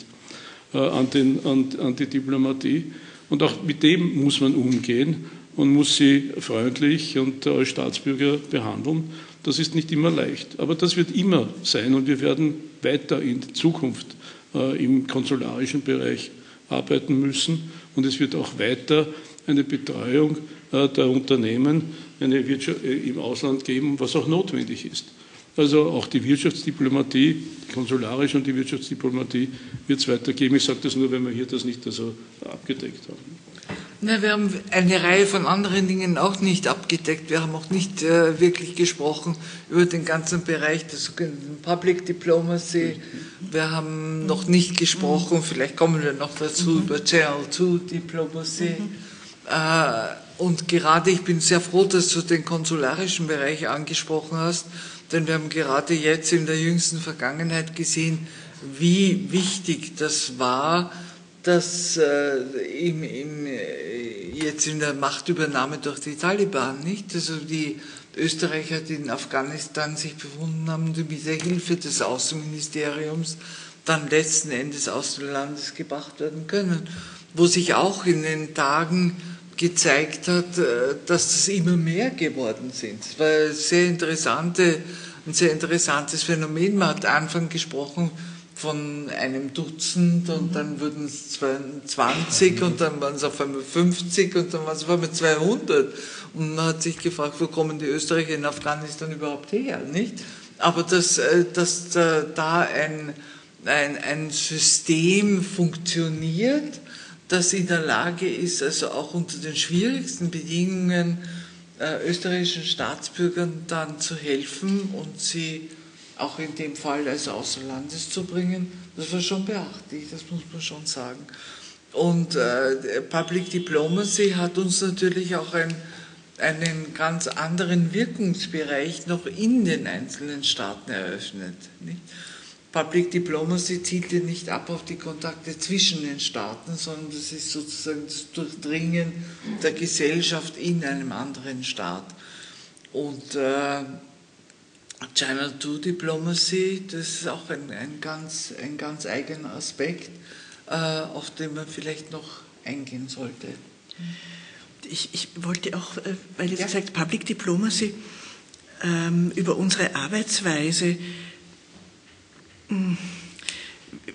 äh, an, den, an, an die Diplomatie. Und auch mit dem muss man umgehen und muss sie freundlich und als Staatsbürger behandeln. Das ist nicht immer leicht, aber das wird immer sein und wir werden weiter in Zukunft äh, im konsularischen Bereich arbeiten müssen und es wird auch weiter eine Betreuung äh, der Unternehmen eine Wirtschaft, äh, im Ausland geben, was auch notwendig ist. Also auch die Wirtschaftsdiplomatie, die konsularische und die Wirtschaftsdiplomatie wird es weitergeben. Ich sage das nur, wenn wir hier das nicht also abgedeckt haben. Na, wir haben eine Reihe von anderen Dingen auch nicht abgedeckt. Wir haben auch nicht äh, wirklich gesprochen über den ganzen Bereich der sogenannten Public Diplomacy. Wir haben noch nicht gesprochen, vielleicht kommen wir noch dazu, mhm. über Channel 2 Diplomacy. Mhm. Äh, und gerade ich bin sehr froh, dass du den konsularischen Bereich angesprochen hast, denn wir haben gerade jetzt in der jüngsten Vergangenheit gesehen, wie wichtig das war, dass äh, im, im, äh, jetzt in der Machtübernahme durch die Taliban, nicht? Also die Österreicher, die in Afghanistan sich befunden haben, die mit der Hilfe des Außenministeriums dann letzten Endes aus dem Landes gebracht werden können, wo sich auch in den Tagen gezeigt hat, äh, dass das immer mehr geworden sind. Ein sehr, interessante, ein sehr interessantes Phänomen. Man hat Anfang gesprochen von einem Dutzend und dann wurden es 20 und dann waren es auf einmal 50 und dann waren es auf einmal 200. Und man hat sich gefragt, wo kommen die Österreicher in Afghanistan überhaupt her, nicht? Aber dass, äh, dass da ein, ein, ein System funktioniert, das in der Lage ist, also auch unter den schwierigsten Bedingungen äh, österreichischen Staatsbürgern dann zu helfen und sie auch in dem Fall als außer Landes zu bringen, das war schon beachtlich, das muss man schon sagen. Und äh, Public Diplomacy hat uns natürlich auch ein, einen ganz anderen Wirkungsbereich noch in den einzelnen Staaten eröffnet. Nicht? Public Diplomacy zielt ja nicht ab auf die Kontakte zwischen den Staaten, sondern das ist sozusagen das Durchdringen der Gesellschaft in einem anderen Staat. Und äh, China 2 Diplomacy, das ist auch ein, ein, ganz, ein ganz eigener Aspekt, äh, auf den man vielleicht noch eingehen sollte. Ich, ich wollte auch, äh, weil jetzt ja. gesagt Public Diplomacy, ähm, über unsere Arbeitsweise hm,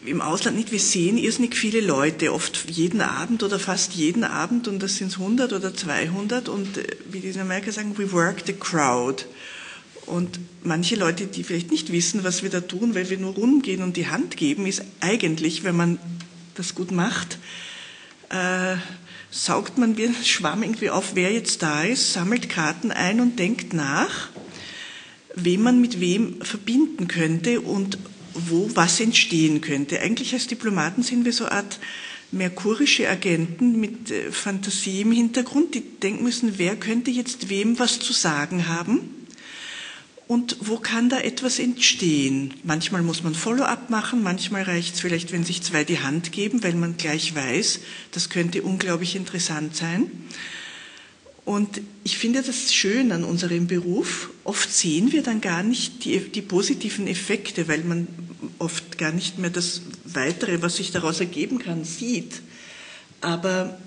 im Ausland nicht. Wir sehen irrsinnig viele Leute, oft jeden Abend oder fast jeden Abend, und das sind 100 oder 200, und äh, wie die in Amerika sagen, we work the crowd. Und manche Leute, die vielleicht nicht wissen, was wir da tun, weil wir nur rumgehen und die Hand geben, ist eigentlich, wenn man das gut macht, äh, saugt man wie ein Schwamm irgendwie auf, wer jetzt da ist, sammelt Karten ein und denkt nach, wem man mit wem verbinden könnte und wo was entstehen könnte. Eigentlich als Diplomaten sind wir so eine Art merkurische Agenten mit äh, Fantasie im Hintergrund, die denken müssen, wer könnte jetzt wem was zu sagen haben und wo kann da etwas entstehen? Manchmal muss man Follow-up machen, manchmal reicht es vielleicht, wenn sich zwei die Hand geben, weil man gleich weiß, das könnte unglaublich interessant sein. Und ich finde das schön an unserem Beruf. Oft sehen wir dann gar nicht die, die, positiven Effekte, weil man oft gar nicht mehr das Weitere, was sich daraus ergeben kann, sieht. Aber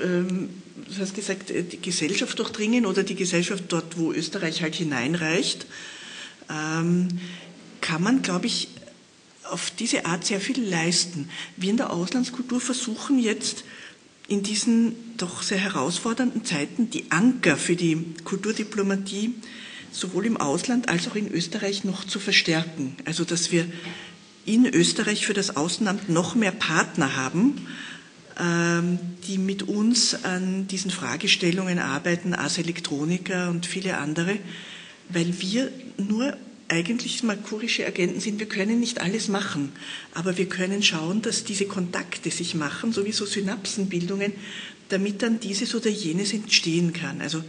ähm, du hast gesagt, äh, die Gesellschaft durchdringen oder die Gesellschaft dort, wo Österreich halt hineinreicht, ähm, kann man, glaube ich, auf diese Art sehr viel leisten. Wir in der Auslandskultur versuchen jetzt in diesen doch sehr herausfordernden Zeiten die Anker für die Kulturdiplomatie sowohl im Ausland als auch in Österreich noch zu verstärken. Also dass wir in Österreich für das Außenamt noch mehr Partner haben, die mit uns an diesen Fragestellungen arbeiten, Ars Electronica und viele andere, weil wir nur eigentlich markurische Agenten sind. Wir können nicht alles machen, aber wir können schauen, dass diese Kontakte sich machen, sowieso Synapsenbildungen, damit dann dieses oder jenes entstehen kann. Also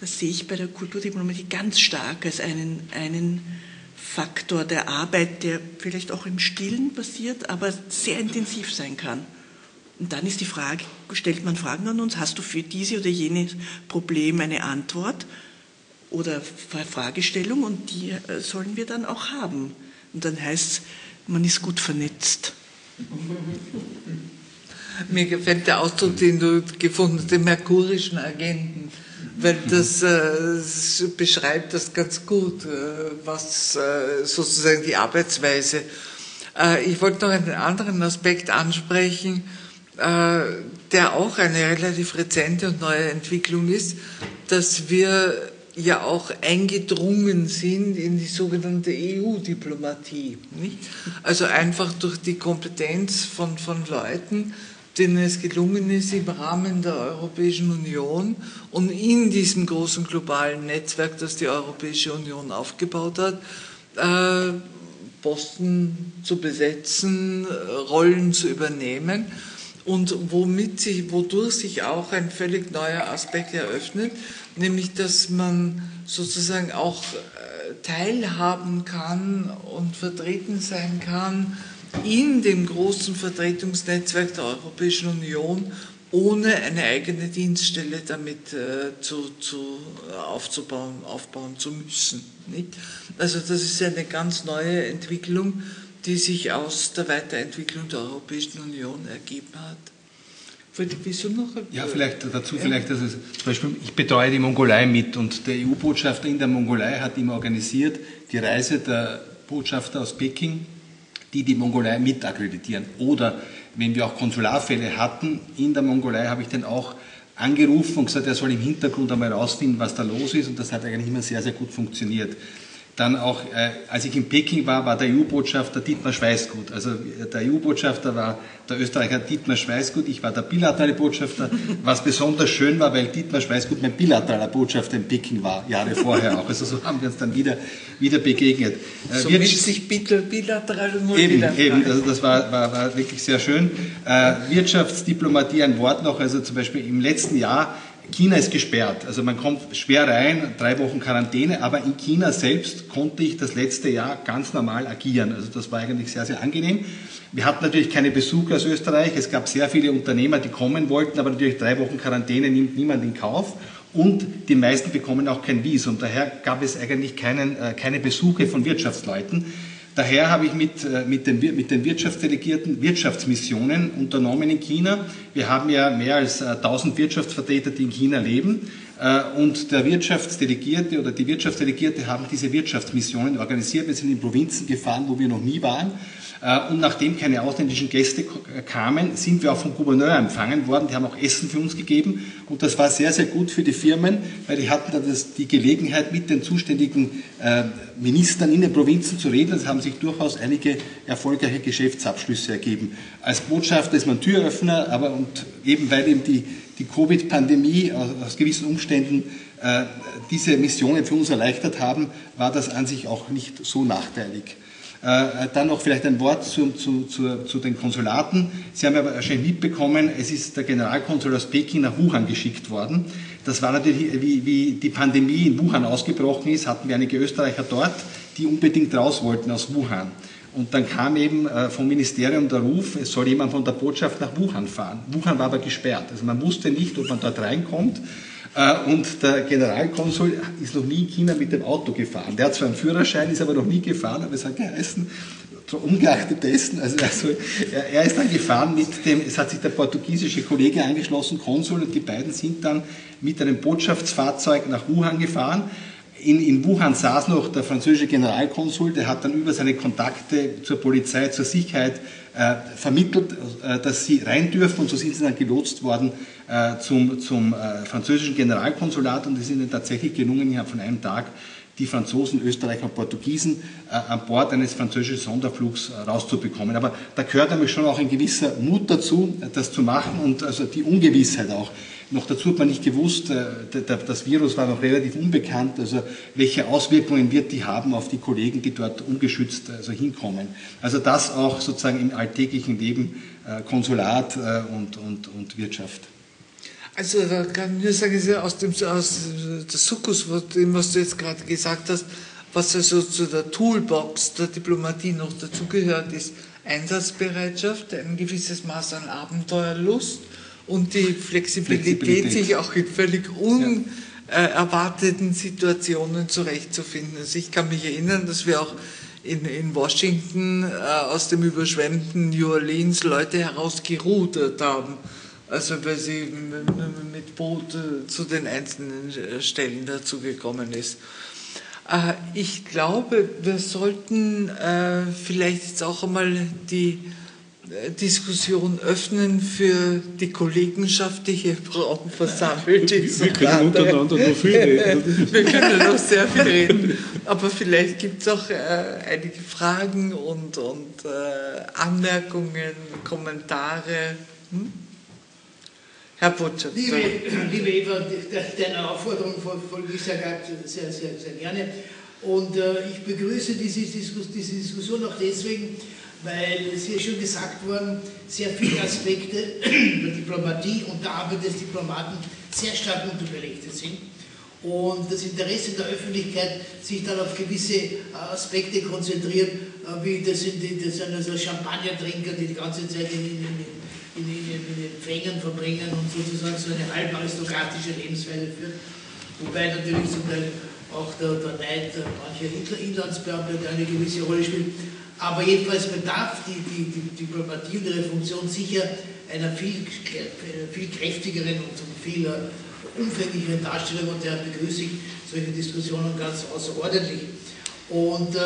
das sehe ich bei der Kulturdiplomatie ganz stark als einen, einen Faktor der Arbeit, der vielleicht auch im Stillen passiert, aber sehr intensiv sein kann. Und dann ist die Frage, stellt man Fragen an uns, hast du für diese oder jenes Problem eine Antwort oder Fragestellung und die äh, sollen wir dann auch haben. Und dann heißt es, man ist gut vernetzt. Mir gefällt der Ausdruck, den du gefunden hast, den merkurischen Agenten, weil das äh, beschreibt das ganz gut, äh, was äh, sozusagen die Arbeitsweise. Ich wollte noch einen anderen Aspekt ansprechen, der auch eine relativ rezente und neue Entwicklung ist, dass wir ja auch eingedrungen sind in die sogenannte EU-Diplomatie. Also einfach durch die Kompetenz von, von Leuten, denen es gelungen ist, im Rahmen der Europäischen Union und in diesem großen globalen Netzwerk, das die Europäische Union aufgebaut hat, äh, Posten zu besetzen, Rollen zu übernehmen und womit sich, wodurch sich auch ein völlig neuer Aspekt eröffnet, nämlich dass man sozusagen auch äh, teilhaben kann und vertreten sein kann in dem großen Vertretungsnetzwerk der Europäischen Union, ohne eine eigene Dienststelle damit äh, zu, zu, aufzubauen, aufbauen zu müssen. Nicht? Also das ist eine ganz neue Entwicklung, die sich aus der Weiterentwicklung der Europäischen Union ergeben hat. Wieso noch? Ja, vielleicht dazu, vielleicht, dass es, zum Beispiel, ich betreue die Mongolei mit und der EU-Botschafter in der Mongolei hat immer organisiert die Reise der Botschafter aus Peking, die die Mongolei mit akkreditieren. Oder wenn wir auch Konsularfälle hatten in der Mongolei, habe ich den auch angerufen und gesagt, er soll im Hintergrund einmal herausfinden, was da los ist und das hat eigentlich immer sehr, sehr gut funktioniert. Dann auch, äh, als ich in Peking war, war der EU-Botschafter Dietmar Schweißgut. Also der EU-Botschafter war der Österreicher Dietmar Schweißgut, ich war der bilaterale Botschafter, was besonders schön war, weil Dietmar Schweißgut mein bilateraler Botschafter in Peking war, Jahre vorher auch. Also so haben wir uns dann wieder, wieder begegnet. Äh, so mischt sich bilateral und multilateral. Eben, eben, also das war, war, war wirklich sehr schön. Äh, Wirtschaftsdiplomatie, ein Wort noch, also zum Beispiel im letzten Jahr China ist gesperrt, also man kommt schwer rein, drei Wochen Quarantäne, aber in China selbst konnte ich das letzte Jahr ganz normal agieren. Also das war eigentlich sehr, sehr angenehm. Wir hatten natürlich keine Besucher aus Österreich, es gab sehr viele Unternehmer, die kommen wollten, aber natürlich drei Wochen Quarantäne nimmt niemand in Kauf. Und die meisten bekommen auch kein Visum. Daher gab es eigentlich keinen, äh, keine Besuche von Wirtschaftsleuten. Daher habe ich mit, äh, mit, den, mit den Wirtschaftsdelegierten Wirtschaftsmissionen unternommen in China. Wir haben ja mehr als 1000 äh, Wirtschaftsvertreter, die in China leben. Äh, und der Wirtschaftsdelegierte oder die Wirtschaftsdelegierte haben diese Wirtschaftsmissionen organisiert. Wir sind in Provinzen gefahren, wo wir noch nie waren. Und nachdem keine ausländischen Gäste kamen, sind wir auch vom Gouverneur empfangen worden. Die haben auch Essen für uns gegeben. Und das war sehr, sehr gut für die Firmen, weil die hatten dann das, die Gelegenheit, mit den zuständigen äh, Ministern in den Provinzen zu reden. Es haben sich durchaus einige erfolgreiche Geschäftsabschlüsse ergeben. Als Botschafter ist man Türöffner, aber und eben weil eben die, die Covid-Pandemie aus, aus, gewissen Umständen äh, diese Missionen für uns erleichtert haben, war das an sich auch nicht so nachteilig. Äh, dann noch vielleicht ein Wort zu, zu, zu, zu, den Konsulaten. Sie haben aber wahrscheinlich mitbekommen, es ist der Generalkonsul aus Peking nach Wuhan geschickt worden. Das war natürlich, wie, wie die Pandemie in Wuhan ausgebrochen ist, hatten wir einige Österreicher dort, die unbedingt raus wollten aus Wuhan. Und dann kam eben äh, vom Ministerium der Ruf, es soll jemand von der Botschaft nach Wuhan fahren. Wuhan war aber gesperrt. Also man wusste nicht, ob man dort reinkommt. Äh, und der Generalkonsul ist noch nie in China mit dem Auto gefahren. Der hat zwar einen Führerschein, ist aber noch nie gefahren, aber es hat geheißen, ungeachtet dessen, also, also er, er, ist dann gefahren mit dem, es hat sich der portugiesische Kollege angeschlossen, Konsul, und die beiden sind dann mit einem Botschaftsfahrzeug nach Wuhan gefahren. In, in Wuhan saß noch der französische Generalkonsul, der hat dann über seine Kontakte zur Polizei, zur Sicherheit vermittelt, äh, dass sie rein dürfen und so sind sie dann gelotst worden äh, zum, zum äh, französischen Generalkonsulat und es ist ihnen tatsächlich gelungen, innerhalb von einem Tag die Franzosen, Österreicher und Portugiesen äh, an Bord eines französischen Sonderflugs äh, rauszubekommen. Aber da gehört nämlich schon auch ein gewisser Mut dazu, das zu machen und also die Ungewissheit auch. Noch dazu hat man nicht gewusst, äh, das Virus war noch relativ unbekannt, also welche Auswirkungen wird die haben auf die Kollegen, die dort ungeschützt also hinkommen. Also das auch sozusagen im alltäglichen Leben, äh, Konsulat und, und, und Wirtschaft. Also da kann ich nur sagen, aus dem aus der Sukkus, was du jetzt gerade gesagt hast, was also zu der Toolbox der Diplomatie noch dazugehört, ist Einsatzbereitschaft, ein gewisses Maß an Abenteuerlust und die Flexibilität, Flexibilität. sich auch in völlig unerwarteten Situationen zurechtzufinden. Also ich kann mich erinnern, dass wir auch in, in Washington äh, aus dem überschwemmten New Orleans Leute herausgerudert haben. Also weil sie mit, Boot äh, zu den einzelnen äh, Stellen dazu gekommen ist. Äh, Ich glaube, wir sollten vielleicht jetzt auch einmal die Diskussion öffnen für die Kollegenschaft, die hier im Raum versammelt ist. Wir können untereinander noch viel reden. Wir können noch sehr viel reden, aber vielleicht gibt es auch äh, einige Fragen und, und äh, Anmerkungen, Kommentare. Hm? Herr Botschafter. Liebe, liebe Eva, de- deiner Aufforderung folge ich sehr, sehr, sehr, sehr gerne. Und äh, ich begrüße diese, Diskus diese Diskussion auch deswegen, weil es hier schon gesagt worden, sehr viele Aspekte der Diplomatie und der Arbeit des Diplomaten sehr stark unterbelichtet sind. Und das Interesse der Öffentlichkeit sich dann auf gewisse äh, Aspekte konzentriert, äh, wie das sind, die, das sind also Champagnertrinker, die die ganze Zeit in, in, in, in, in, in den Fängen verbringen und sozusagen so eine halb aristokratische Lebensweise führen. Wobei natürlich zum Teil auch der, der Neid äh, mancher Inla- Inlandsbeamte eine gewisse Rolle spielt. Aber jedenfalls bedarf die, die, die Diplomatie und ihre Funktion sicher einer viel, einer viel kräftigeren und viel äh, umfänglicheren Darstellung und daher begrüße ich solche Diskussionen ganz außerordentlich. Und äh,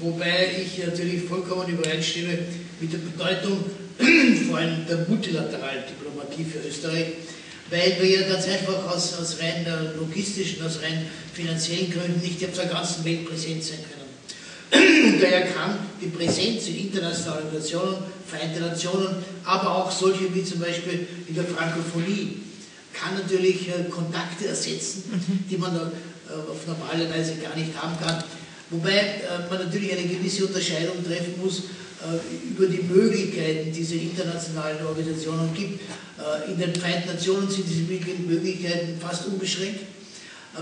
wobei ich natürlich vollkommen übereinstimme mit der Bedeutung vor allem der multilateralen Diplomatie für Österreich, weil wir ja ganz einfach aus, aus rein äh, logistischen, aus rein finanziellen Gründen nicht auf der ganzen Welt präsent sein können. Daher kann die Präsenz in internationalen Organisationen, Vereinten Nationen, aber auch solche wie zum Beispiel in der Frankophonie, kann natürlich äh, Kontakte ersetzen, die man äh, auf normale Weise gar nicht haben kann. Wobei äh, man natürlich eine gewisse Unterscheidung treffen muss über die Möglichkeiten, die es in internationalen Organisationen gibt. In den Vereinten Nationen sind diese Möglichkeiten fast unbeschränkt,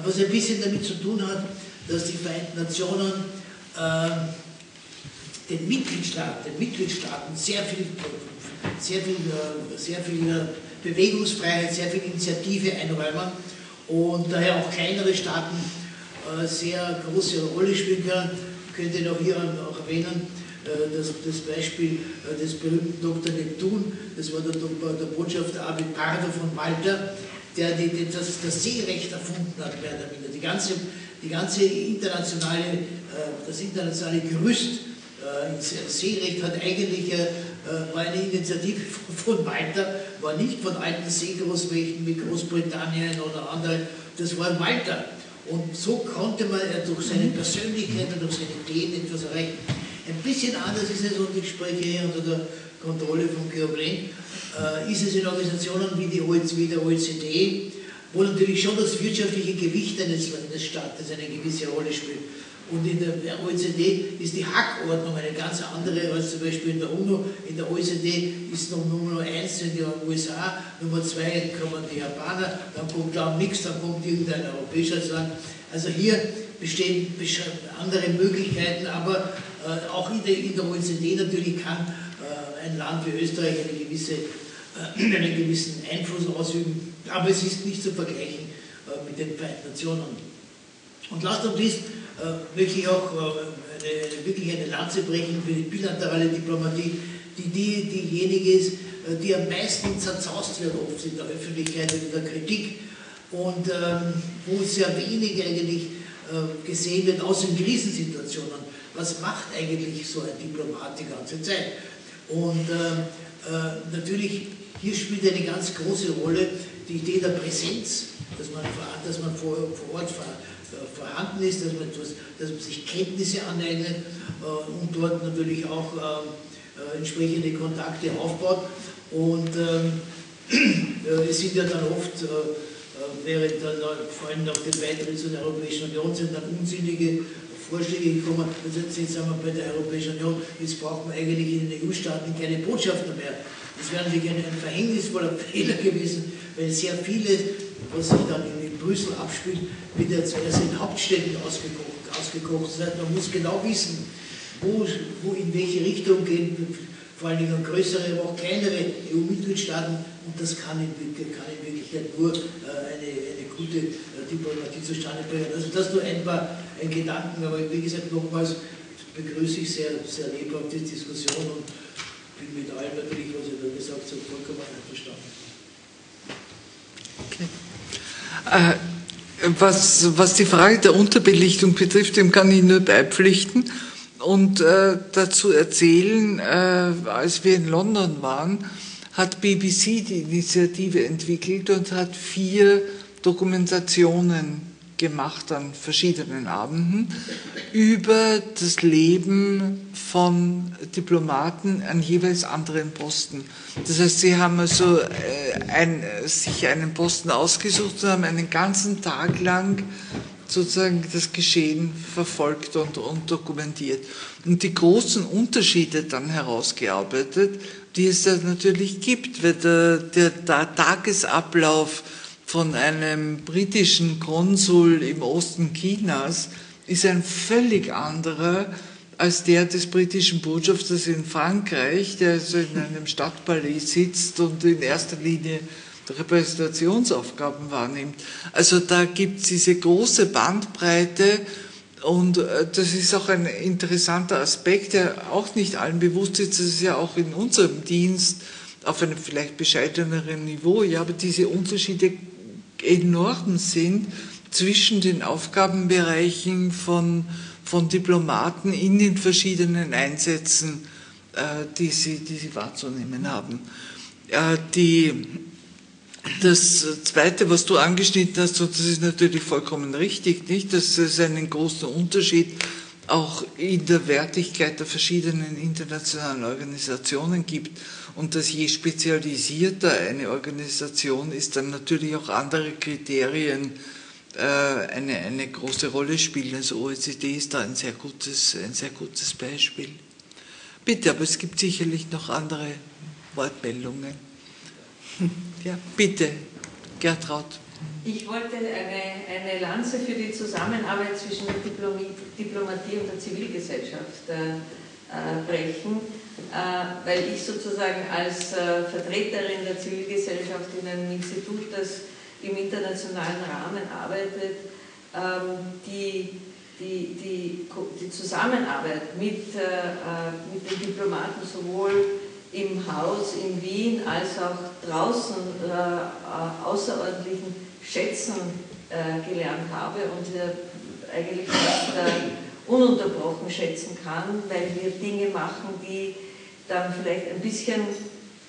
was ein bisschen damit zu tun hat, dass die Vereinten Nationen äh, den Mitgliedstaaten, den Mitgliedstaaten sehr viel, sehr viel, äh, sehr viel äh, Bewegungsfreiheit, sehr viel Initiative einräumen und daher auch kleinere Staaten äh, sehr große Rolle spielen können. Ich könnte noch hier auch erwähnen, äh, das, das Beispiel des berühmten Dr. Neptun, das war der, der Botschafter Abid Pardo von Malta, der die, die, das, das Seerecht erfunden hat, mehr oder minder. Die ganze, die ganze internationale, das internationale Gerüst äh, ins Seerecht hat eigentlich äh, war eine Initiative von Malta, war nicht von alten Seegroßmächten wie Großbritannien oder andere, das war Malta. Und so konnte man äh, durch seine Persönlichkeit und durch seine Ideen etwas erreichen. Ein bisschen anders ist es, und ich spreche hier unter der Kontrolle von Georg äh, ist es in Organisationen wie, die OECD, der OECD, wo natürlich schon das wirtschaftliche Gewicht eines, eines Staates eine gewisse Rolle spielt. Und in der OECD ist die Hackordnung eine ganz andere als zum Beispiel in der UNO. In der OECD ist noch Nummer eins sind die USA, Nummer zwei kommen die Japaner, dann kommt da nichts, dann kommt irgendein europäisches Land. Also hier bestehen andere Möglichkeiten, aber äh, auch in der, in der OECD natürlich kann äh, ein Land wie Österreich eine gewisse, äh, einen gewissen Einfluss ausüben, aber es ist nicht zu vergleichen äh, mit den Vereinten Nationen. Und last but not least möchte ich auch äh, eine, wirklich eine Lanze brechen für die bilaterale Diplomatie, die, die diejenige ist, äh, die am meisten zerzaust wird oft in der Öffentlichkeit und in der Kritik und ähm, wo sehr wenig eigentlich äh, gesehen wird, außer in Krisensituationen. Was macht eigentlich so ein Diplomat die ganze Zeit? Und äh, äh, natürlich, hier spielt eine ganz große Rolle die Idee der Präsenz, dass man, dass man vor, vor Ort vorhanden ist, dass man, etwas, dass man sich Kenntnisse aneignet äh, und dort natürlich auch äh, äh, entsprechende Kontakte aufbaut. Und ähm, äh, es sind ja dann oft, äh, äh, während dann vor allem nach dem Beitritt zur Europäischen Union sind dann unsinnige Vorschläge gekommen, also jetzt sind wir bei der Europäischen Union, jetzt braucht man eigentlich in den EU-Staaten keine Botschafter mehr. Das wäre natürlich ein, ein verhängnisvoller Fehler gewesen, weil sehr vieles, was sich dann in Brüssel abspielt, wird ja zuerst in Hauptstädten ausgekocht. ausgekocht. Das heißt, man muss genau wissen, wo, wo in welche Richtung gehen vor allen Dingen größere, aber auch kleinere EU-Mitgliedstaaten und das kann in, kann in Wirklichkeit nur äh, eine, eine gute äh, Diplomatie zustande bringen. Also das nur ein paar ein Gedanken, aber wie gesagt nochmals begrüße ich sehr, sehr lebhaft die Diskussion und bin mit allem natürlich, was ihr da gesagt habt, vollkommen einverstanden. Okay. Äh, was, was die Frage der Unterbelichtung betrifft, dem kann ich nur beipflichten und äh, dazu erzählen, äh, als wir in London waren, hat BBC die Initiative entwickelt und hat vier Dokumentationen gemacht an verschiedenen Abenden über das Leben von Diplomaten an jeweils anderen Posten. Das heißt, sie haben also äh, ein, sich einen Posten ausgesucht und haben einen ganzen Tag lang sozusagen das Geschehen verfolgt und, und dokumentiert. Und die großen Unterschiede dann herausgearbeitet, die es da natürlich gibt, weil der, der, der Tagesablauf von einem britischen Konsul im Osten Chinas ist ein völlig anderer als der des britischen Botschafters in Frankreich, der also in einem Stadtpalais sitzt und in erster Linie Repräsentationsaufgaben wahrnimmt. Also da gibt es diese große Bandbreite und äh, das ist auch ein interessanter Aspekt, der auch nicht allen bewusst ist. Das ist ja auch in unserem Dienst auf einem vielleicht bescheideneren Niveau, ja, aber diese Unterschiede enorm sind zwischen den Aufgabenbereichen von, von Diplomaten in den verschiedenen Einsätzen, äh, die, sie, die sie wahrzunehmen haben. Äh, die, das Zweite, was du angeschnitten hast, und das ist natürlich vollkommen richtig, nicht, dass es einen großen Unterschied auch in der Wertigkeit der verschiedenen internationalen Organisationen gibt und dass je spezialisierter eine Organisation ist, dann natürlich auch andere Kriterien eine, eine große Rolle spielen. Also OECD ist da ein sehr gutes, ein sehr gutes Beispiel. Bitte, aber es gibt sicherlich noch andere Wortmeldungen. Ja, bitte, Gertraud. Ich wollte eine, eine Lanze für die Zusammenarbeit zwischen der Diplomatie und der Zivilgesellschaft äh, äh, brechen, äh, weil ich sozusagen als äh, Vertreterin der Zivilgesellschaft in einem Institut, das im internationalen Rahmen arbeitet, ähm, die, die, die, die Zusammenarbeit mit, mit den Diplomaten sowohl im Haus in Wien als auch draußen außerordentlichen Schätzen gelernt habe und eigentlich ununterbrochen schätzen kann, weil wir Dinge machen, die dann vielleicht ein bisschen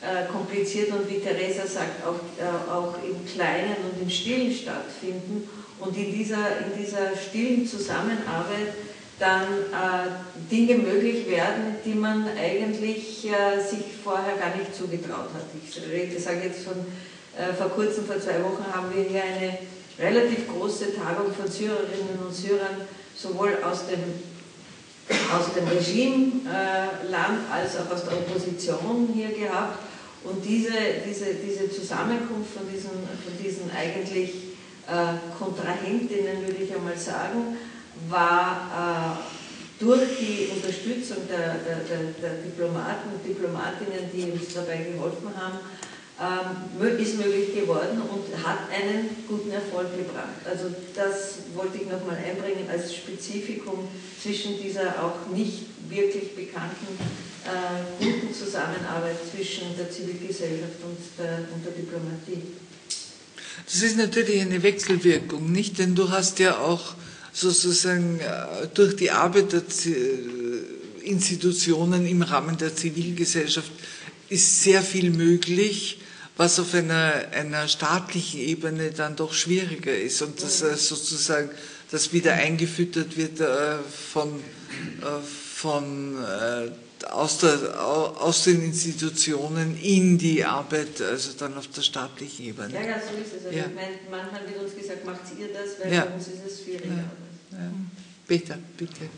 äh, kompliziert und wie Theresa sagt, auch, äh, auch im Kleinen und im Stillen stattfinden und in dieser, in dieser stillen Zusammenarbeit dann äh, Dinge möglich werden, die man eigentlich äh, sich vorher gar nicht zugetraut hat. Ich rede, sage jetzt von äh, vor kurzem, vor zwei Wochen haben wir hier eine relativ große Tagung von Syrerinnen und Syrern sowohl aus dem, aus dem Regimeland äh, als auch aus der Opposition hier gehabt. Und diese, diese, diese Zusammenkunft von diesen, von diesen eigentlich äh, Kontrahentinnen, würde ich einmal sagen, war äh, durch die Unterstützung der, der, der, der Diplomaten und Diplomatinnen, die uns dabei geholfen haben, ähm, ist möglich geworden und hat einen guten Erfolg gebracht. Also das wollte ich nochmal einbringen als Spezifikum zwischen dieser auch nicht wirklich bekannten äh, guten Zusammenarbeit zwischen der Zivilgesellschaft und der, und der Diplomatie. Das ist natürlich eine Wechselwirkung, nicht? Denn du hast ja auch sozusagen äh, durch die Arbeit der Institutionen im Rahmen der Zivilgesellschaft ist sehr viel möglich, was auf einer, einer staatlichen Ebene dann doch schwieriger ist und dass äh, sozusagen das wieder eingefüttert wird äh, von, äh, von äh, aus, der, aus den Institutionen in die Arbeit, also dann auf der staatlichen Ebene. Ja, ja, so ist es. Also ja. ich meine, manchmal wird uns gesagt, macht ihr das, weil ja. bei uns ist es schwieriger. Ja. Ja. Peter, bitte.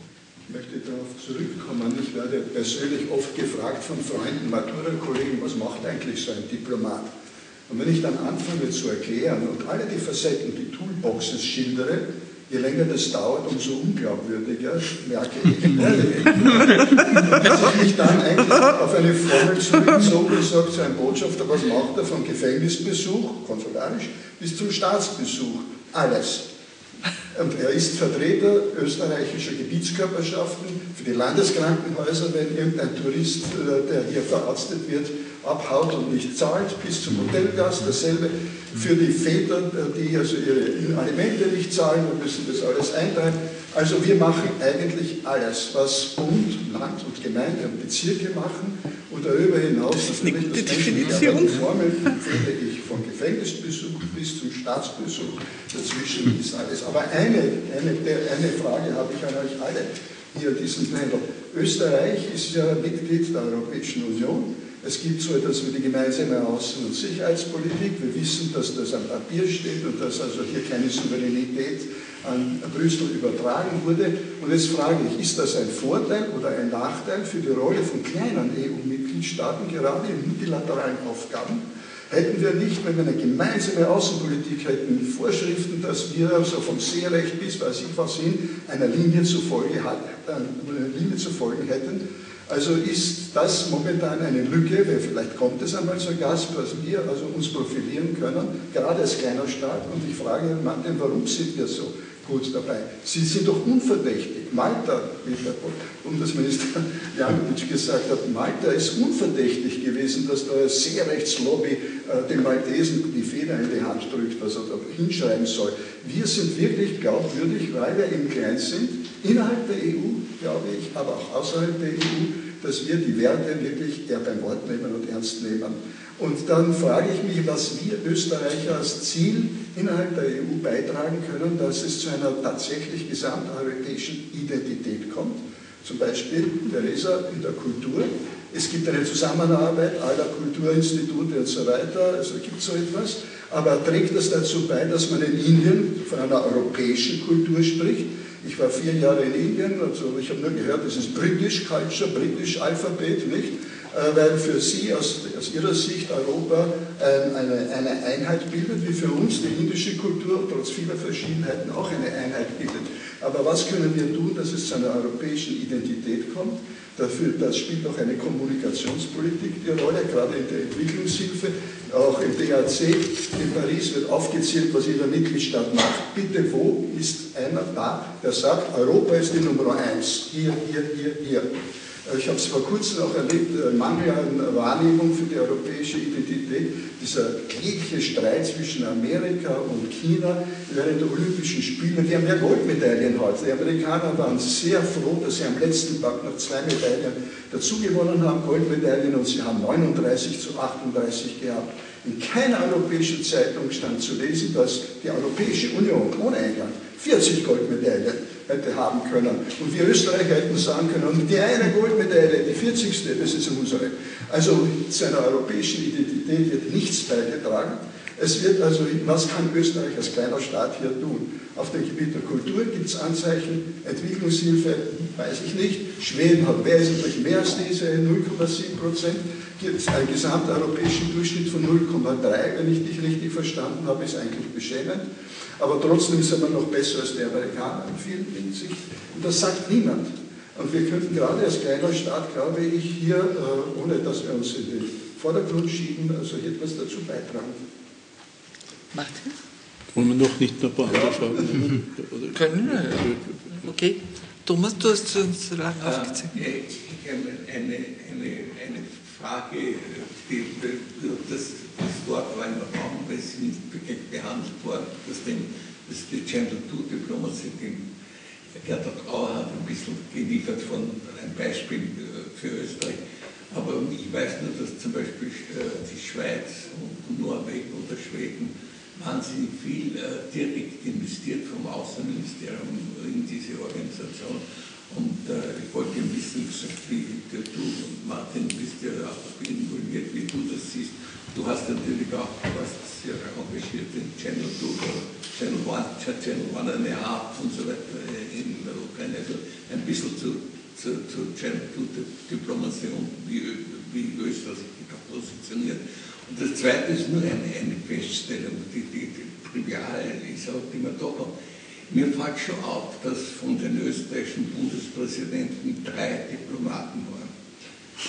Ich möchte darauf zurückkommen. Ich werde persönlich oft gefragt von Freunden, Matura-Kollegen, was macht eigentlich so ein Diplomat? Und wenn ich dann anfange zu erklären und alle die Facetten, die Toolboxes schildere, Je länger das dauert, umso unglaubwürdiger merke ich, dass ich mich dann eigentlich auf eine Formel zurückgezogen und sagt zu einem Botschafter, was macht er vom Gefängnisbesuch, konsularisch, bis zum Staatsbesuch? Alles. Und er ist Vertreter österreichischer Gebietskörperschaften für die Landeskrankenhäuser, wenn irgendein Tourist, äh, der hier verarztet wird, abhaut und nicht zahlt, bis zum Hotelgast dasselbe. Für die Väter, die also ihre Alimente nicht zahlen und müssen das alles eintreiben. Also wir machen eigentlich alles, was Bund, Land und Gemeinde und Bezirke machen und darüber hinaus das ist eine gute das Definition. Formel finde ich von Gefängnisbesuch bis zum Staatsbesuch. Dazwischen ist alles. Aber eine, eine, eine Frage habe ich an euch alle hier diesem Panel. Österreich ist ja Mitglied der Europäischen Union. Es gibt so etwas wie die gemeinsame Außen- und Sicherheitspolitik. Wir wissen, dass das am Papier steht und dass also hier keine Souveränität an Brüssel übertragen wurde. Und jetzt frage ich, ist das ein Vorteil oder ein Nachteil für die Rolle von kleinen EU-Mitgliedstaaten, gerade in multilateralen Aufgaben? Hätten wir nicht, wenn wir eine gemeinsame Außenpolitik hätten, Vorschriften, dass wir also vom Seerecht bis weiß ich was hin einer Linie zu, folgen hätten, also ist das momentan eine Lücke, weil vielleicht kommt es einmal zur Gast, was wir also uns profilieren können, gerade als kleiner Staat. Und ich frage Martin, warum sind wir so gut dabei? Sie sind doch unverdächtig. Malta, wie der Bundesminister Jankovic gesagt hat, Malta ist unverdächtig gewesen, dass da eine Seerechtslobby äh, den Maltesen die Feder in die Hand drückt, was er da hinschreiben soll. Wir sind wirklich glaubwürdig, weil wir eben klein sind, innerhalb der EU, glaube ich, aber auch außerhalb der EU, dass wir die Werte wirklich eher beim Wort nehmen und ernst nehmen. Und dann frage ich mich, was wir Österreicher als Ziel innerhalb der EU beitragen können, dass es zu einer tatsächlich gesamteuropäischen Identität kommt. Zum Beispiel, Theresa, in der Kultur. Es gibt eine Zusammenarbeit aller Kulturinstitute und so weiter, also gibt es so etwas. Aber trägt das dazu bei, dass man in Indien von einer europäischen Kultur spricht? Ich war vier Jahre in Indien, also ich habe nur gehört, das ist British Culture, British Alphabet, nicht? Äh, weil für Sie aus, aus Ihrer Sicht Europa ähm, eine, eine Einheit bildet, wie für uns die indische Kultur trotz vieler Verschiedenheiten auch eine Einheit bildet. Aber was können wir tun, dass es zu einer europäischen Identität kommt? Dafür, das spielt auch eine Kommunikationspolitik die Rolle, gerade in der Entwicklungshilfe, auch im DAC. In Paris wird aufgezählt, was jeder Mitgliedstaat macht. Bitte, wo ist einer da, der sagt, Europa ist die Nummer eins. Hier, hier, hier, hier. Ich habe es vor kurzem auch erlebt, Mangel an Wahrnehmung für die europäische Identität, dieser jegliche Streit zwischen Amerika und China während der Olympischen Spiele. Die haben ja Goldmedaillen heute. Die Amerikaner waren sehr froh, dass sie am letzten Tag noch zwei Medaillen dazugewonnen haben, Goldmedaillen, und sie haben 39 zu 38 gehabt. In keiner europäischen Zeitung stand zu lesen, dass die Europäische Union ohne England 40 Goldmedaillen hätte haben können. Und wir Österreicher hätten sagen können, die eine Goldmedaille, die 40. das ist unsere. Also zu einer europäischen Identität wird nichts beigetragen. Es wird also, was kann Österreich als kleiner Staat hier tun? Auf dem Gebiet der Kultur gibt es Anzeichen, Entwicklungshilfe, weiß ich nicht. Schweden hat wesentlich mehr als diese 0,7 Prozent. Gibt es einen gesamteuropäischen Durchschnitt von 0,3, wenn ich dich richtig verstanden habe, ist eigentlich beschämend. Aber trotzdem sind wir noch besser als die Amerikaner in vielen Hinsichten. Und das sagt niemand. Und wir könnten gerade als kleiner Staat, glaube ich, hier, äh, ohne dass wir uns in den Vordergrund schieben, also hier etwas dazu beitragen. Martin? Wollen wir noch nicht noch ein paar andere Fragen nehmen? Oder- Können wir, ja. Okay. Thomas, du hast uns lange aufgezählt. Äh, Ich habe eine, eine, eine Frage, die, das, das Wort war im Raum, weil nicht behandelt worden, dass, den, dass die Channel 2 Diplomacy, den Gerda Grauer hat ein bisschen geliefert von einem Beispiel äh, für Österreich. Aber ich weiß nur, dass zum Beispiel äh, die Schweiz und Norwegen oder Schweden wahnsinnig viel äh, direkt investiert vom Außenministerium in diese Organisation. Und äh, ich wollte wissen, wie du und Martin bist ja auch involviert, wie du das siehst. Du hast natürlich auch, du warst sehr engagiert in Channel 2 oder Channel 1, Channel 1 and a half und so weiter äh, in der Ukraine. Also ein bisschen zu, zu, zu Channel 2 Diplomatie und wie, wie Österreich sich da positioniert. Und das Zweite ist nur eine, eine Feststellung, die, die, die trivial ist, aber die man doch hat. Mir fällt schon auf, dass von den österreichischen Bundespräsidenten drei Diplomaten waren.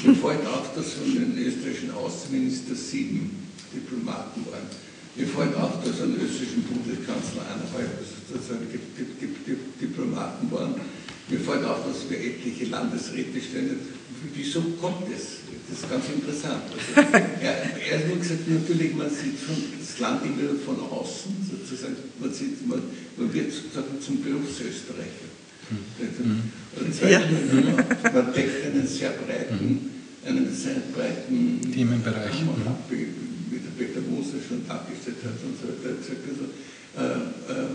Mir fällt auf, dass von den österreichischen Außenminister sieben Diplomaten waren. Mir fällt auf, dass an österreichischen Bundeskanzler eineinhalb sozusagen Diplomaten waren. Mir fällt auf, dass wir etliche Landesräte stellen. Wieso kommt das? Das ist ganz interessant. Also, er, er hat nur gesagt, natürlich, man sieht von, das Land immer von außen, sozusagen, man, sieht, man, man wird sozusagen zum Berufsösterreicher. Mhm. Ja. Man deckt einen sehr breiten, einen sehr breiten Themenbereich. Ab, wie der Peter Moser schon dargestellt hat und so weiter. Also, äh, äh,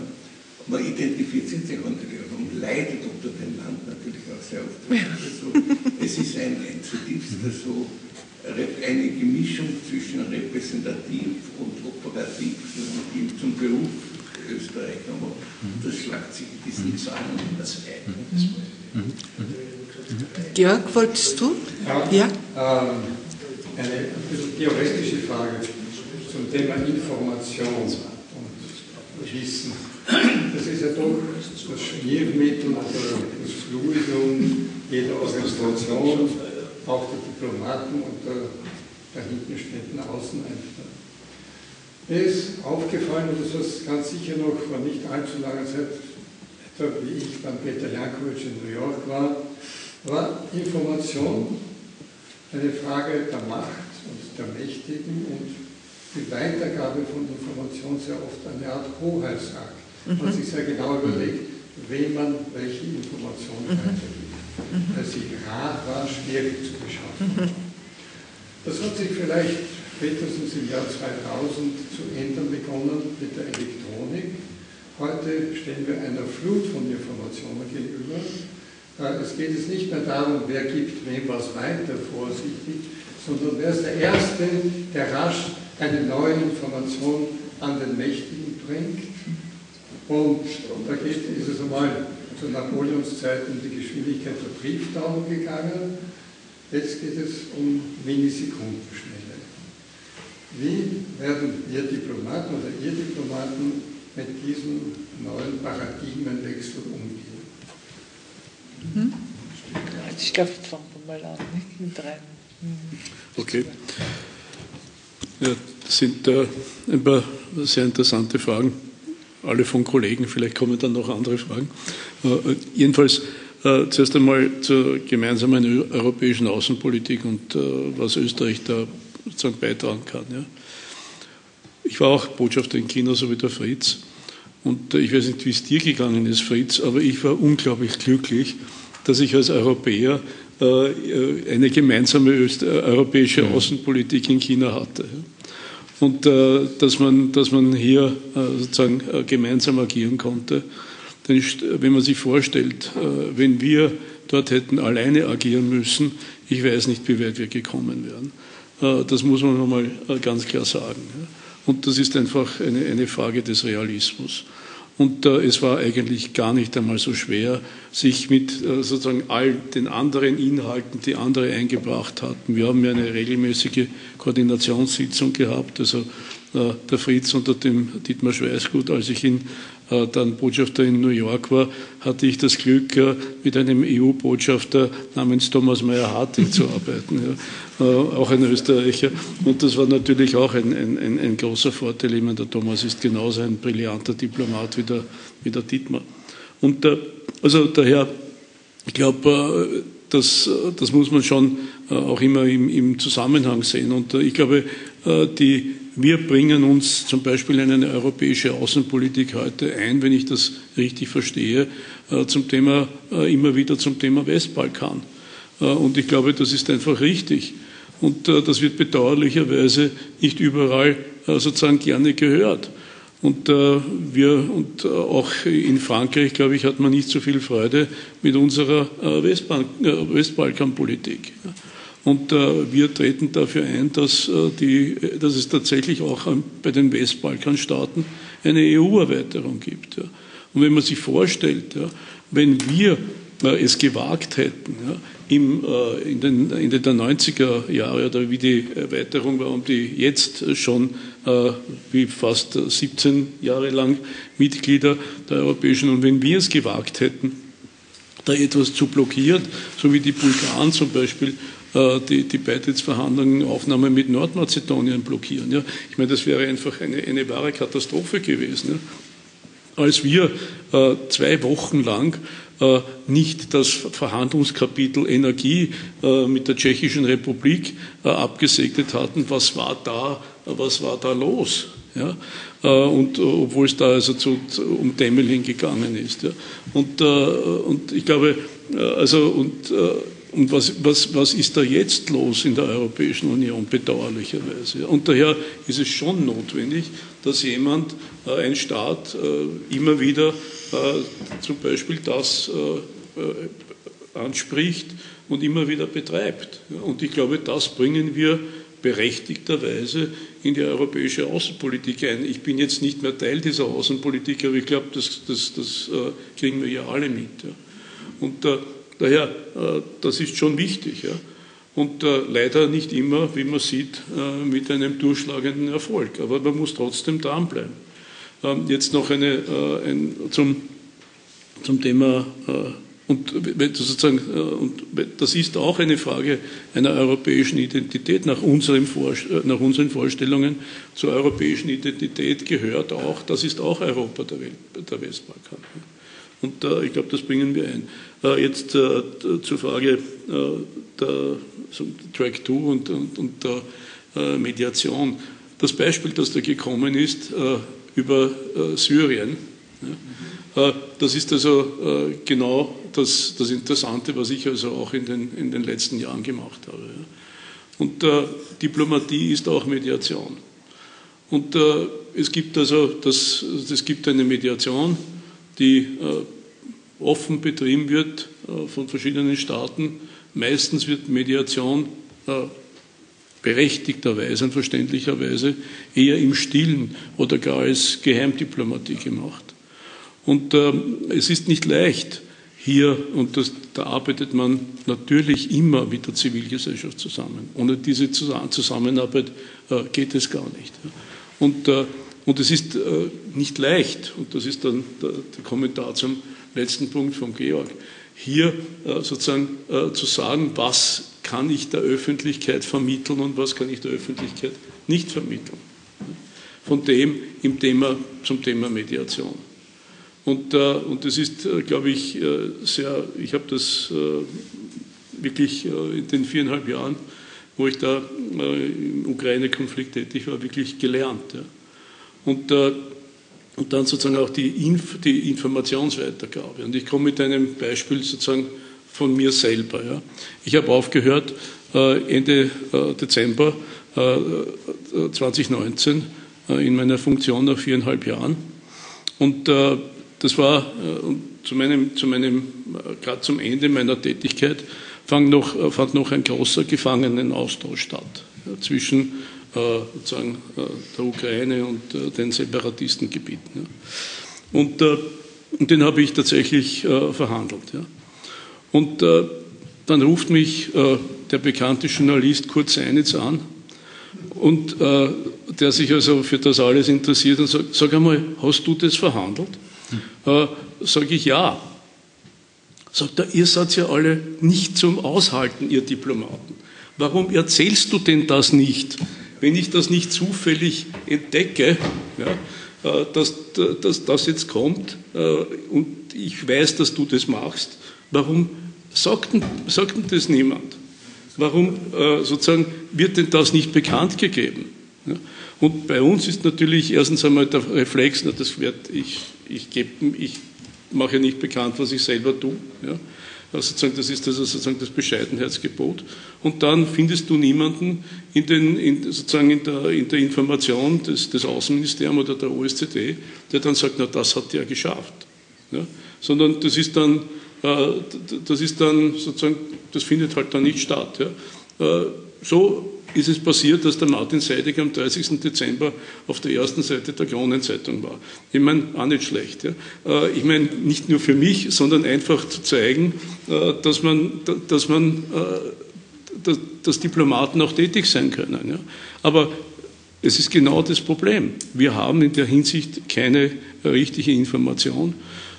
man identifiziert sich natürlich auch und leidet unter dem Land natürlich auch sehr oft. Also, es ist ein, ein zutiefst so eine Gemischung zwischen repräsentativ und operativ zum Beruf Österreich. Aber das schlagt sich in diesen Zahlen in das ein. Georg, wolltest du? Ja. ja? Ähm, eine theoretische Frage zum Thema Information und Wissen. Das ist ja doch das Schmiermittel oder das Fluidum jeder Organisation, auch der Diplomaten und der dahinten stehenden Außenämter. Mir ist aufgefallen, und das ist ganz sicher noch vor nicht allzu langer Zeit, etwa wie ich beim Peter Jankovic in New York war, war Information eine Frage der Macht und der Mächtigen und die Weitergabe von Information sehr oft eine Art Hoheitsakt. Man mhm. sich sehr genau überlegt, wem man welche Informationen mhm. weitergibt. Mhm. Weil sie rar war, schwierig zu beschaffen. Mhm. Das hat sich vielleicht spätestens im Jahr 2000 zu ändern begonnen mit der Elektronik. Heute stehen wir einer Flut von Informationen gegenüber. Äh, es geht jetzt nicht mehr darum, wer gibt wem was weiter vorsichtig, sondern wer ist der Erste, der rasch eine neue Information an den Mächtigen bringt und da geht, ist es einmal zu Napoleons Zeit um die Geschwindigkeit der Brieftauben gegangen. Jetzt geht es um Millisekundenschnelle. Wie werden wir Diplomaten oder ihr Diplomaten mit diesem neuen Paradigmenwechsel umgehen? Hm? Ich glaube, jetzt fangen wir mal an mit rein. Okay. Ja, das sind äh, ein paar sehr interessante Fragen alle von Kollegen, vielleicht kommen dann noch andere Fragen. Äh, jedenfalls äh, zuerst einmal zur gemeinsamen europäischen Außenpolitik und äh, was Österreich da sozusagen beitragen kann. Ja. Ich war auch Botschafter in China, so wie der Fritz. Und ich weiß nicht, wie es dir gegangen ist, Fritz, aber ich war unglaublich glücklich, dass ich als Europäer eine gemeinsame europäische Außenpolitik in China hatte und äh, dass, man, dass man hier äh, sozusagen äh, gemeinsam agieren konnte. Denn wenn man sich vorstellt, äh, wenn wir dort hätten alleine agieren müssen, ich weiß nicht, wie weit wir gekommen wären. Äh, das muss man nochmal äh, ganz klar sagen. Und das ist einfach eine, eine Frage des Realismus. Und äh, es war eigentlich gar nicht einmal so schwer, sich mit äh, sozusagen all den anderen Inhalten, die andere eingebracht hatten. Wir haben ja eine regelmäßige Koordinationssitzung gehabt. Also äh, der Fritz unter dem Dietmar Schweißgut, als ich ihn dann Botschafter in New York war, hatte ich das Glück, äh, mit einem EU-Botschafter namens Thomas Meyer-Harting zu arbeiten, ja. auch ein Österreicher. Und das war natürlich auch ein, ein, ein großer Vorteil. Ich meine, der Thomas ist genauso ein brillanter Diplomat wie der, wie der Dietmar. Und also daher, ich glaube, das, das muss man schon auch immer im, im Zusammenhang sehen. Und ich glaube, die wir bringen uns zum Beispiel in eine europäische Außenpolitik heute ein, wenn ich das richtig verstehe, äh, zum Thema, äh, immer wieder zum Thema Westbalkan. Äh, und ich glaube, das ist einfach richtig. Und das wird bedauerlicherweise nicht überall sozusagen gerne gehört. Und wir und auch in Frankreich, glaube ich, hat man nicht so viel Freude mit unserer Westbalkanpolitik. Und äh, wir treten dafür ein, dass, äh, die, dass es tatsächlich auch ähm, bei den Westbalkanstaaten eine EU-Erweiterung gibt. Ja. Und wenn man sich vorstellt, ja, wenn wir äh, es gewagt hätten, ja, im, äh, in, den, in den 90er Jahren oder wie die Erweiterung war und die jetzt schon äh, wie fast 17 Jahre lang Mitglieder der Europäischen Union. Wenn wir es gewagt hätten, da etwas zu blockieren, so wie die Bulgaren zum Beispiel die, die Beitrittsverhandlungen, Aufnahme mit Nordmazedonien blockieren. Ja. Ich meine, das wäre einfach eine, eine wahre Katastrophe gewesen. Ja. Als wir äh, zwei Wochen lang äh, nicht das Verhandlungskapitel Energie äh, mit der Tschechischen Republik äh, abgesegnet hatten, was war da, was war da los? Ja? Und obwohl es da also zu, um Demmeln gegangen ist. Ja? Und, und ich glaube, also und und was, was, was ist da jetzt los in der Europäischen Union, bedauerlicherweise? Und daher ist es schon notwendig, dass jemand, äh, ein Staat, äh, immer wieder äh, zum Beispiel das äh, äh, anspricht und immer wieder betreibt. Und ich glaube, das bringen wir berechtigterweise in die europäische Außenpolitik ein. Ich bin jetzt nicht mehr Teil dieser Außenpolitik, aber ich glaube, das, das, das äh, kriegen wir ja alle mit. Und Daher, äh, das ist schon wichtig. Ja. Und äh, leider nicht immer, wie man sieht, äh, mit einem durchschlagenden Erfolg. Aber man muss trotzdem dranbleiben. Ähm, jetzt noch eine, ein, zum, zum Thema, und sozusagen, und das ist auch eine Frage einer europäischen Identität. Nach, unserem nach unseren Vorstellungen zur europäischen Identität gehört auch, das ist auch Europa der, Welt, der Westbalkan. Und ich glaube, das bringen wir ein. Äh, jetzt äh, zur Frage äh, der Track 2 und, und, und der Mediation. Das Beispiel, das da gekommen ist über Syrien, das ist also genau das, das, Interessante, was ich also auch in den, in den letzten Jahren gemacht habe. Und Diplomatie ist auch Mediation. Und es gibt also das, es gibt eine Mediation, die offen betrieben wird äh, von verschiedenen Staaten. Meistens wird Mediation äh, berechtigterweise und verständlicherweise eher im Stillen oder gar als Geheimdiplomatie gemacht. Und ähm, es ist nicht leicht, hier, und das, da arbeitet man natürlich immer mit der Zivilgesellschaft zusammen. Ohne diese Zusammenarbeit äh, geht es gar nicht. Und äh, und es ist äh, nicht leicht, und das ist dann der, der, Kommentar zum letzten Punkt von Georg, hier äh, sozusagen äh, zu sagen, was kann ich der Öffentlichkeit vermitteln und was kann ich der Öffentlichkeit nicht vermitteln. Von dem im Thema, zum Thema Mediation. Und, äh, und das ist, glaube ich, sehr, ich habe das wirklich in den viereinhalb Jahren, wo ich da im Ukraine-Konflikt tätig war, wirklich gelernt. Und, und dann sozusagen auch die, Inf die Informationsweitergabe. Und ich komme mit einem Beispiel sozusagen von mir selber. Ja. Ich habe aufgehört äh, Ende äh, Dezember 2019 in meiner Funktion nach viereinhalb Jahren. Und das war zu meinem, zu meinem gerade zum Ende meiner Tätigkeit fand noch, fand noch ein großer Gefangenenaustausch statt zwischen äh, sozusagen äh, der Ukraine und äh, den Separatistengebieten. Und, und den habe ich tatsächlich verhandelt. Und dann ruft mich der bekannte Journalist Kurt Seinitz an, und der sich also für das alles interessiert und sagt, sag einmal, hast du das verhandelt? Hm. Sage ich ja. Sagt er, ihr seid ja alle nicht zum Aushalten, ihr Diplomaten. Warum erzählst du denn das nicht? Wenn ich das nicht zufällig entdecke, ja, äh, dass, dass das jetzt kommt äh, und ich weiß, dass du das machst, warum sagt denn, sagt denn das niemand? Warum äh, sozusagen wird denn das nicht bekannt gegeben? Und bei uns ist natürlich erstens einmal der Reflex, na, das wird, ich, ich, ich mache ja nicht bekannt, was ich selber tue. Ja? Also sozusagen, das ist also sozusagen das Bescheidenheitsgebot. Und dann findest du niemanden in, den, in, sozusagen in, der, in der Information des, des Außenministeriums oder der OSZE, der dann sagt, na das hat der geschafft. Ja? Sondern das ist dann, äh, das ist dann sozusagen, das findet halt dann nicht statt. Ja? Äh, so ist es passiert, dass der Martin Seidig am 30. Dezember auf der ersten Seite der Kronenzeitung war. Ich meine, auch nicht schlecht. Ja. Äh, ich meine, nicht nur für mich, sondern einfach zu zeigen, äh, dass man, dass man, äh, dass, Diplomaten auch tätig sein können. Ja. Aber Es ist genau das Problem. Wir haben in der Hinsicht keine richtige Information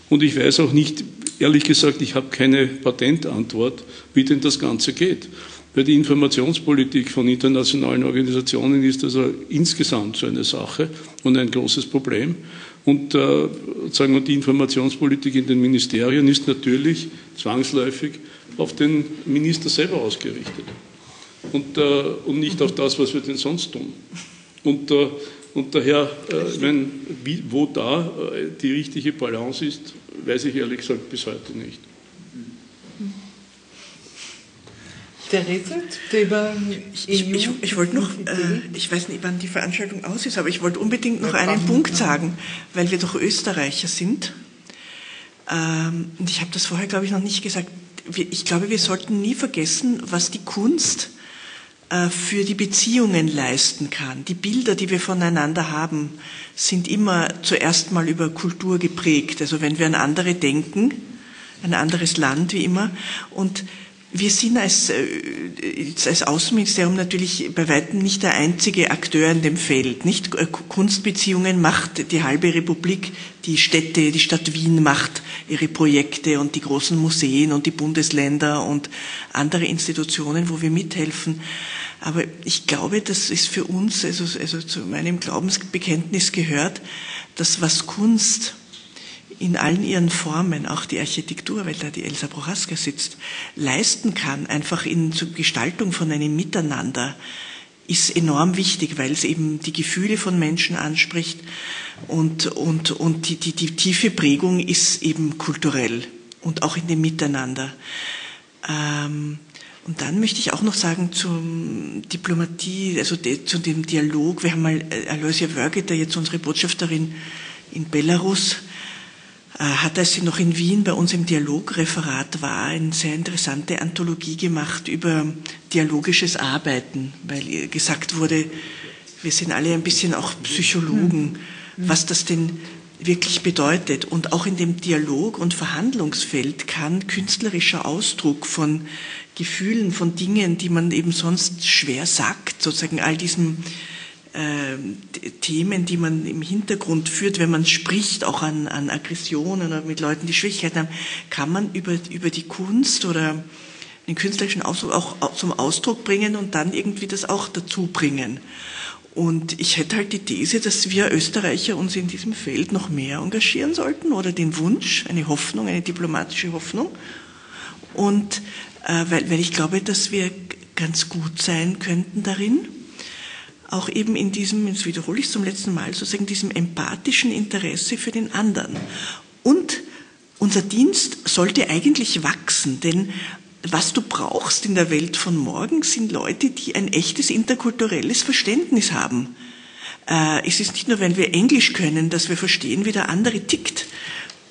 und ich weiß auch nicht, ehrlich gesagt, ich habe keine Patentantwort, wie denn das Ganze geht. Weil die Informationspolitik von internationalen Organisationen ist also insgesamt so eine Sache und ein großes Problem. Und, äh, sagen wir, die Informationspolitik in den Ministerien ist natürlich zwangsläufig auf den Minister selber ausgerichtet und, äh, und nicht auf das, was wir denn sonst tun. Und, äh, und daher, äh, wenn, wie, wo da die richtige Balance ist, weiß ich ehrlich gesagt bis heute nicht. Therese, Thema ich, ich, ich, ich wollte noch, äh, ich weiß nicht, wann die Veranstaltung aus ist, aber ich wollte unbedingt noch einen Punkt sagen, weil wir doch Österreicher sind. Ähm, und ich habe das vorher, glaube ich, noch nicht gesagt. Ich glaube, wir sollten nie vergessen, was die Kunst äh, für die Beziehungen leisten kann. Die Bilder, die wir voneinander haben, sind immer zuerst mal über Kultur geprägt. Also wenn wir an andere denken, ein anderes Land wie immer. Und wir sind als, äh, als Außenministerium natürlich bei weitem nicht der einzige Akteur in dem Feld. Nicht äh, Kunstbeziehungen macht die halbe Republik, die Städte, die Stadt Wien macht ihre Projekte und die großen Museen und die Bundesländer und andere Institutionen, wo wir mithelfen. Aber ich glaube, das ist für uns, also, also zu meinem Glaubensbekenntnis gehört, dass was Kunst in allen ihren Formen, auch die Architektur, weil da die Elsa Prochaska sitzt, leisten kann, einfach in zur Gestaltung von einem Miteinander, ist enorm wichtig, weil es eben die Gefühle von Menschen anspricht und, und, und die, die, die tiefe Prägung ist eben kulturell und auch in dem Miteinander. Ähm, und dann möchte ich auch noch sagen zum Diplomatie, also de, zu dem Dialog. Wir haben mal äh, Aloysia Wörgeter, jetzt unsere Botschafterin in Belarus, hat, als sie noch in Wien bei uns im Dialogreferat war, eine sehr interessante Anthologie gemacht über dialogisches Arbeiten, weil gesagt wurde, wir sind alle ein bisschen auch Psychologen, was das denn wirklich bedeutet. Und auch in dem Dialog- und Verhandlungsfeld kann künstlerischer Ausdruck von Gefühlen, von Dingen, die man eben sonst schwer sagt, sozusagen all diesen äh, Themen, die man im Hintergrund führt, wenn man spricht, auch an, an Aggressionen oder mit Leuten, die Schwierigkeiten haben, kann man über, über die Kunst oder den künstlerischen Ausdruck auch zum Ausdruck bringen und dann irgendwie das auch dazu bringen. Und ich hätte halt die These, dass wir Österreicher uns in diesem Feld noch mehr engagieren sollten oder den Wunsch, eine Hoffnung, eine diplomatische Hoffnung. Und äh, weil, weil ich glaube, dass wir ganz gut sein könnten darin auch eben in diesem, jetzt wiederhole ich zum letzten Mal, sozusagen diesem empathischen Interesse für den anderen. Und unser Dienst sollte eigentlich wachsen, denn was du brauchst in der Welt von morgen sind Leute, die ein echtes interkulturelles Verständnis haben. Äh, es ist nicht nur, wenn wir Englisch können, dass wir verstehen, wie der andere tickt.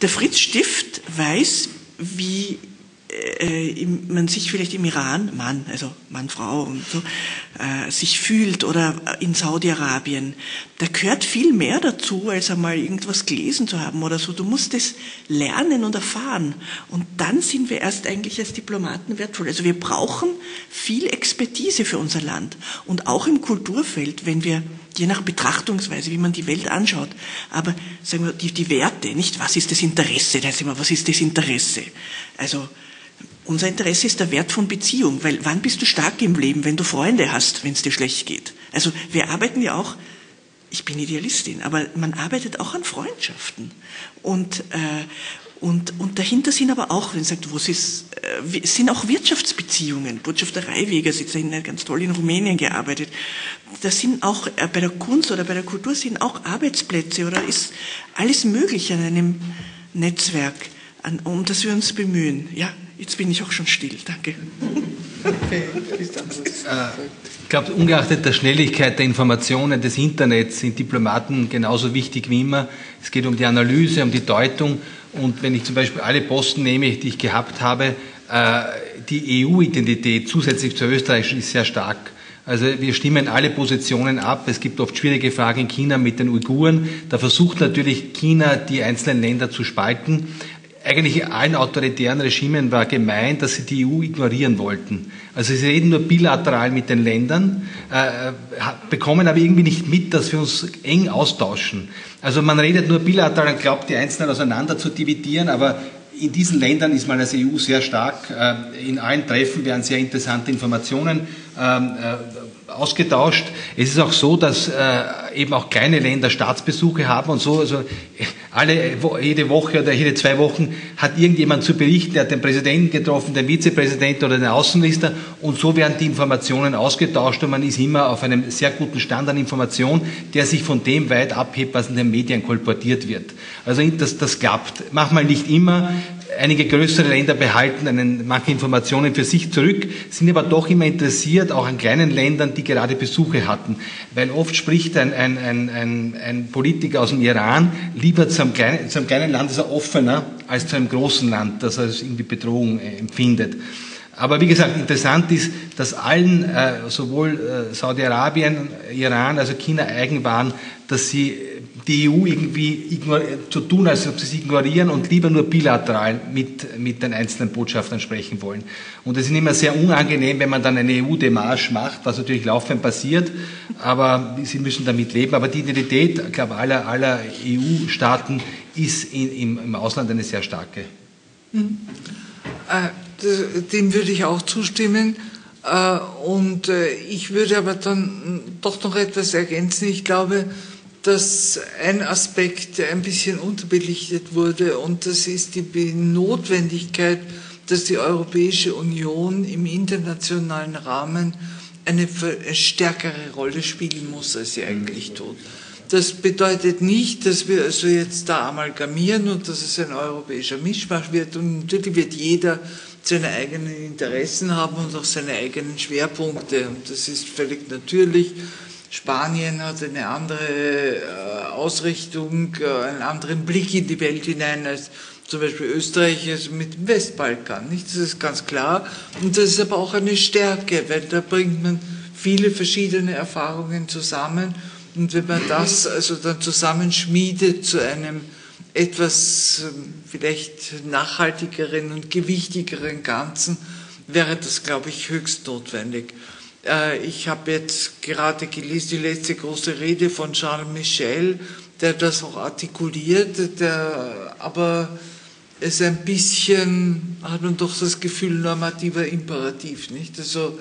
Der Fritz Stift weiß, wie äh, man sich vielleicht im Iran, Mann, also Mann, Frau und so, äh, sich fühlt oder in Saudi-Arabien, da gehört viel mehr dazu, als einmal irgendwas gelesen zu haben oder so. Du musst es lernen und erfahren. Und dann sind wir erst eigentlich als Diplomaten wertvoll. Also wir brauchen viel Expertise für unser Land. Und auch im Kulturfeld, wenn wir, je nach Betrachtungsweise, wie man die Welt anschaut, aber sagen wir, die, die Werte, nicht was ist das Interesse, da ist immer, was ist das Interesse? Also, unser Interesse ist der Wert von Beziehung, weil wann bist du stark im Leben, wenn du Freunde hast, wenn es dir schlecht geht? Also wir arbeiten ja auch, ich bin Idealistin, aber man arbeitet auch an Freundschaften. Und, äh, und, und dahinter sind aber auch, wenn man sagt, wo ist, äh, sind auch Wirtschaftsbeziehungen. Botschaftereiwege, Sie sind ganz toll in Rumänien gearbeitet. Da sind auch äh, bei der Kunst oder bei der Kultur sind auch Arbeitsplätze oder ist alles Mögliche an einem Netzwerk, an, um das wir uns bemühen. Ja. Jetzt bin ich auch schon still, danke. Äh, ich glaube, ungeachtet der Schnelligkeit der Informationen des Internets sind Diplomaten genauso wichtig wie immer. Es geht um die Analyse, um die Deutung. Und wenn ich zum Beispiel alle Posten nehme, die ich gehabt habe, äh, die EU-Identität zusätzlich zur österreichischen ist sehr stark. Also wir stimmen alle Positionen ab. Es gibt oft schwierige Fragen in China mit den Uiguren. Da versucht natürlich China, die einzelnen Länder zu spalten eigentlich allen autoritären Regimen war gemeint, dass sie die EU ignorieren wollten. Also sie reden nur bilateral mit den Ländern, äh, bekommen aber irgendwie nicht mit, dass wir uns eng austauschen. Also man redet nur bilateral und glaubt, die Einzelnen auseinander zu dividieren, aber in diesen Ländern ist man als EU sehr stark. Äh, in allen Treffen werden sehr interessante Informationen ähm, äh, ausgetauscht. Es ist auch so, dass äh, eben auch kleine Länder Staatsbesuche haben und so. Also alle, jede Woche oder jede zwei Wochen hat irgendjemand zu berichten, der hat den Präsidenten getroffen, den Vizepräsidenten oder den Außenminister und so werden die Informationen ausgetauscht und man ist immer auf einem sehr guten Stand an Information, der sich von dem weit abhebt, was in den Medien kolportiert wird. Also das, das klappt. Manchmal nicht immer. Einige größere Länder behalten einen, manche Informationen für sich zurück, sind aber doch immer interessiert, auch an kleinen Ländern, die gerade Besuche hatten. Weil oft spricht ein, ein, ein, ein, Politiker aus dem Iran lieber zu einem, kleinen, zu einem kleinen Land, das er offener, als zu einem großen Land, das als irgendwie Bedrohung äh, empfindet. Aber wie gesagt, interessant ist, dass allen, äh, sowohl äh, Saudi-Arabien, Iran, also China eigen waren, dass sie die EU irgendwie zu tun, als ob sie sie ignorieren und lieber nur bilateral mit, mit den einzelnen Botschaftern sprechen wollen. Und es ist immer sehr unangenehm, wenn man dann eine EU-Demarche macht, was natürlich laufend passiert, aber sie müssen damit leben. Aber die Identität, ich glaube, aller, aller EU-Staaten ist in, im, im Ausland eine sehr starke. Mhm. Äh, dem würde ich auch zustimmen. Äh, und äh, ich würde aber dann doch noch etwas ergänzen. Ich glaube, dass ein Aspekt ein bisschen unterbelichtet wurde und das ist die Notwendigkeit, dass die Europäische Union im internationalen Rahmen eine stärkere Rolle spielen muss, als sie eigentlich tut. Das bedeutet nicht, dass wir also jetzt da amalgamieren und dass es ein europäischer Mischmasch wird. Und natürlich wird jeder seine eigenen Interessen haben und auch seine eigenen Schwerpunkte. Und das ist völlig natürlich. Spanien hat eine andere äh, Ausrichtung, äh, einen anderen Blick in die Welt hinein als zum Beispiel Österreich mit dem Westbalkan. Nicht? Das ist ganz klar. Und das ist aber auch eine Stärke, weil da bringt man viele verschiedene Erfahrungen zusammen. Und wenn man das also dann zusammenschmiedet zu einem etwas ähm, vielleicht nachhaltigeren und gewichtigeren Ganzen, wäre das, glaube ich, höchst notwendig. Äh, ich habe jetzt gerade gelesen, die letzte große Rede von Charles Michel, der das auch artikuliert, der aber es ein bisschen, hat man doch das Gefühl, normativer Imperativ, nicht? Also,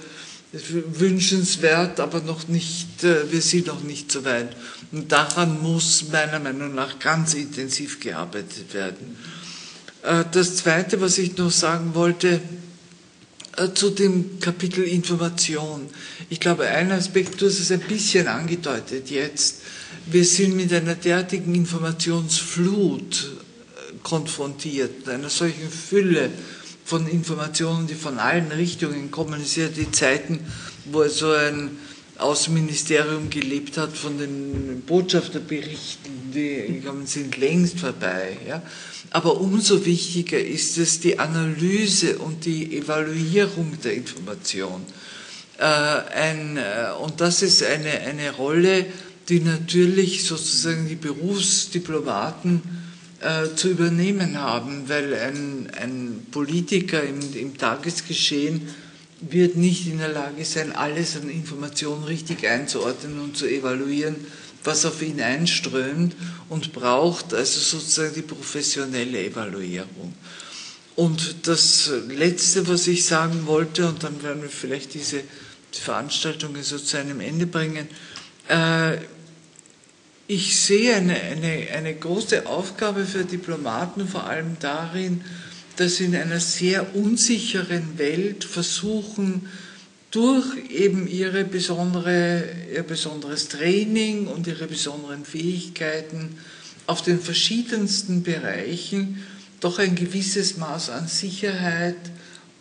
wünschenswert, aber noch nicht, äh, wir sind noch nicht so weit. Und daran muss meiner Meinung nach ganz intensiv gearbeitet werden. Äh, das Zweite, was ich noch sagen wollte, zu dem Kapitel Information. Ich glaube, ein Aspekt, du hast es ein bisschen angedeutet jetzt, wir sind mit einer derartigen Informationsflut äh, konfrontiert, einer solchen Fülle von Informationen, die von allen Richtungen kommen. Es sind ja die Zeiten, wo so ein Außenministerium gelebt hat von den Botschafterberichten, die sind längst vorbei. Ja. Aber umso wichtiger ist es die Analyse und die Evaluierung der Information. Äh, ein, äh, und das ist eine, eine Rolle, die natürlich sozusagen die Berufsdiplomaten äh, zu übernehmen haben, weil ein, ein Politiker im, im Tagesgeschehen wird nicht in der Lage sein, alles an Informationen richtig einzuordnen und zu evaluieren, was auf ihn einströmt und braucht also sozusagen die professionelle Evaluierung. Und das Letzte, was ich sagen wollte, und dann werden wir vielleicht diese Veranstaltungen so zu einem Ende bringen, äh, ich sehe eine, eine, eine große Aufgabe für Diplomaten vor allem darin, dass in einer sehr unsicheren Welt versuchen, durch eben ihre besondere, ihr besonderes Training und ihre besonderen Fähigkeiten auf den verschiedensten Bereichen doch ein gewisses Maß an Sicherheit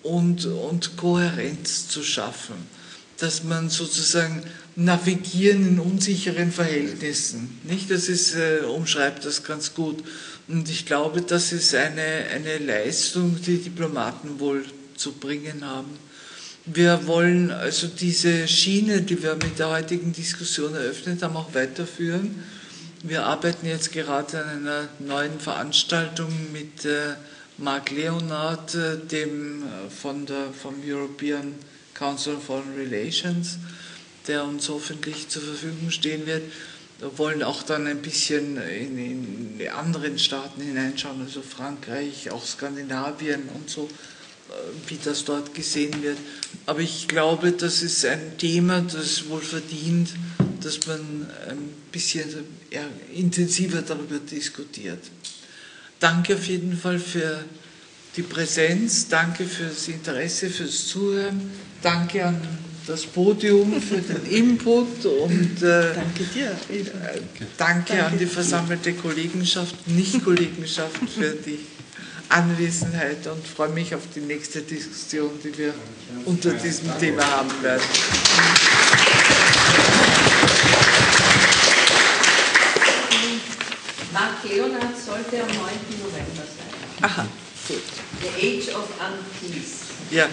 und, und Kohärenz zu schaffen. Dass man sozusagen navigieren in unsicheren Verhältnissen. Nicht? Das ist, äh, umschreibt das ganz gut. Und ich glaube, das ist eine, eine Leistung, die Diplomaten wohl zu bringen haben. Wir wollen also diese Schiene, die wir mit der heutigen Diskussion eröffnet haben, auch weiterführen. Wir arbeiten jetzt gerade an einer neuen Veranstaltung mit äh, Mark Leonard, äh, dem äh, von der, vom European Council on Foreign Relations, der uns hoffentlich zur Verfügung stehen wird. Wollen auch dann ein bisschen in, in die anderen Staaten hineinschauen, also Frankreich, auch Skandinavien und so, äh, wie das dort gesehen wird. Aber ich glaube, das ist ein Thema, das wohl verdient, dass man ein bisschen intensiver darüber diskutiert. Danke auf jeden Fall für die Präsenz, danke für das Interesse, fürs Zuhören, danke an das Podium für den Input und äh, Danke dir. äh, danke, an die versammelte Kollegenschaft, Nicht-Kollegenschaft für die Anwesenheit und freue mich auf die nächste Diskussion, die wir unter diesem Thema haben werden. Mark Leonard sollte am 9. November sein. Aha, gut. The Age of Unpeace. Ja.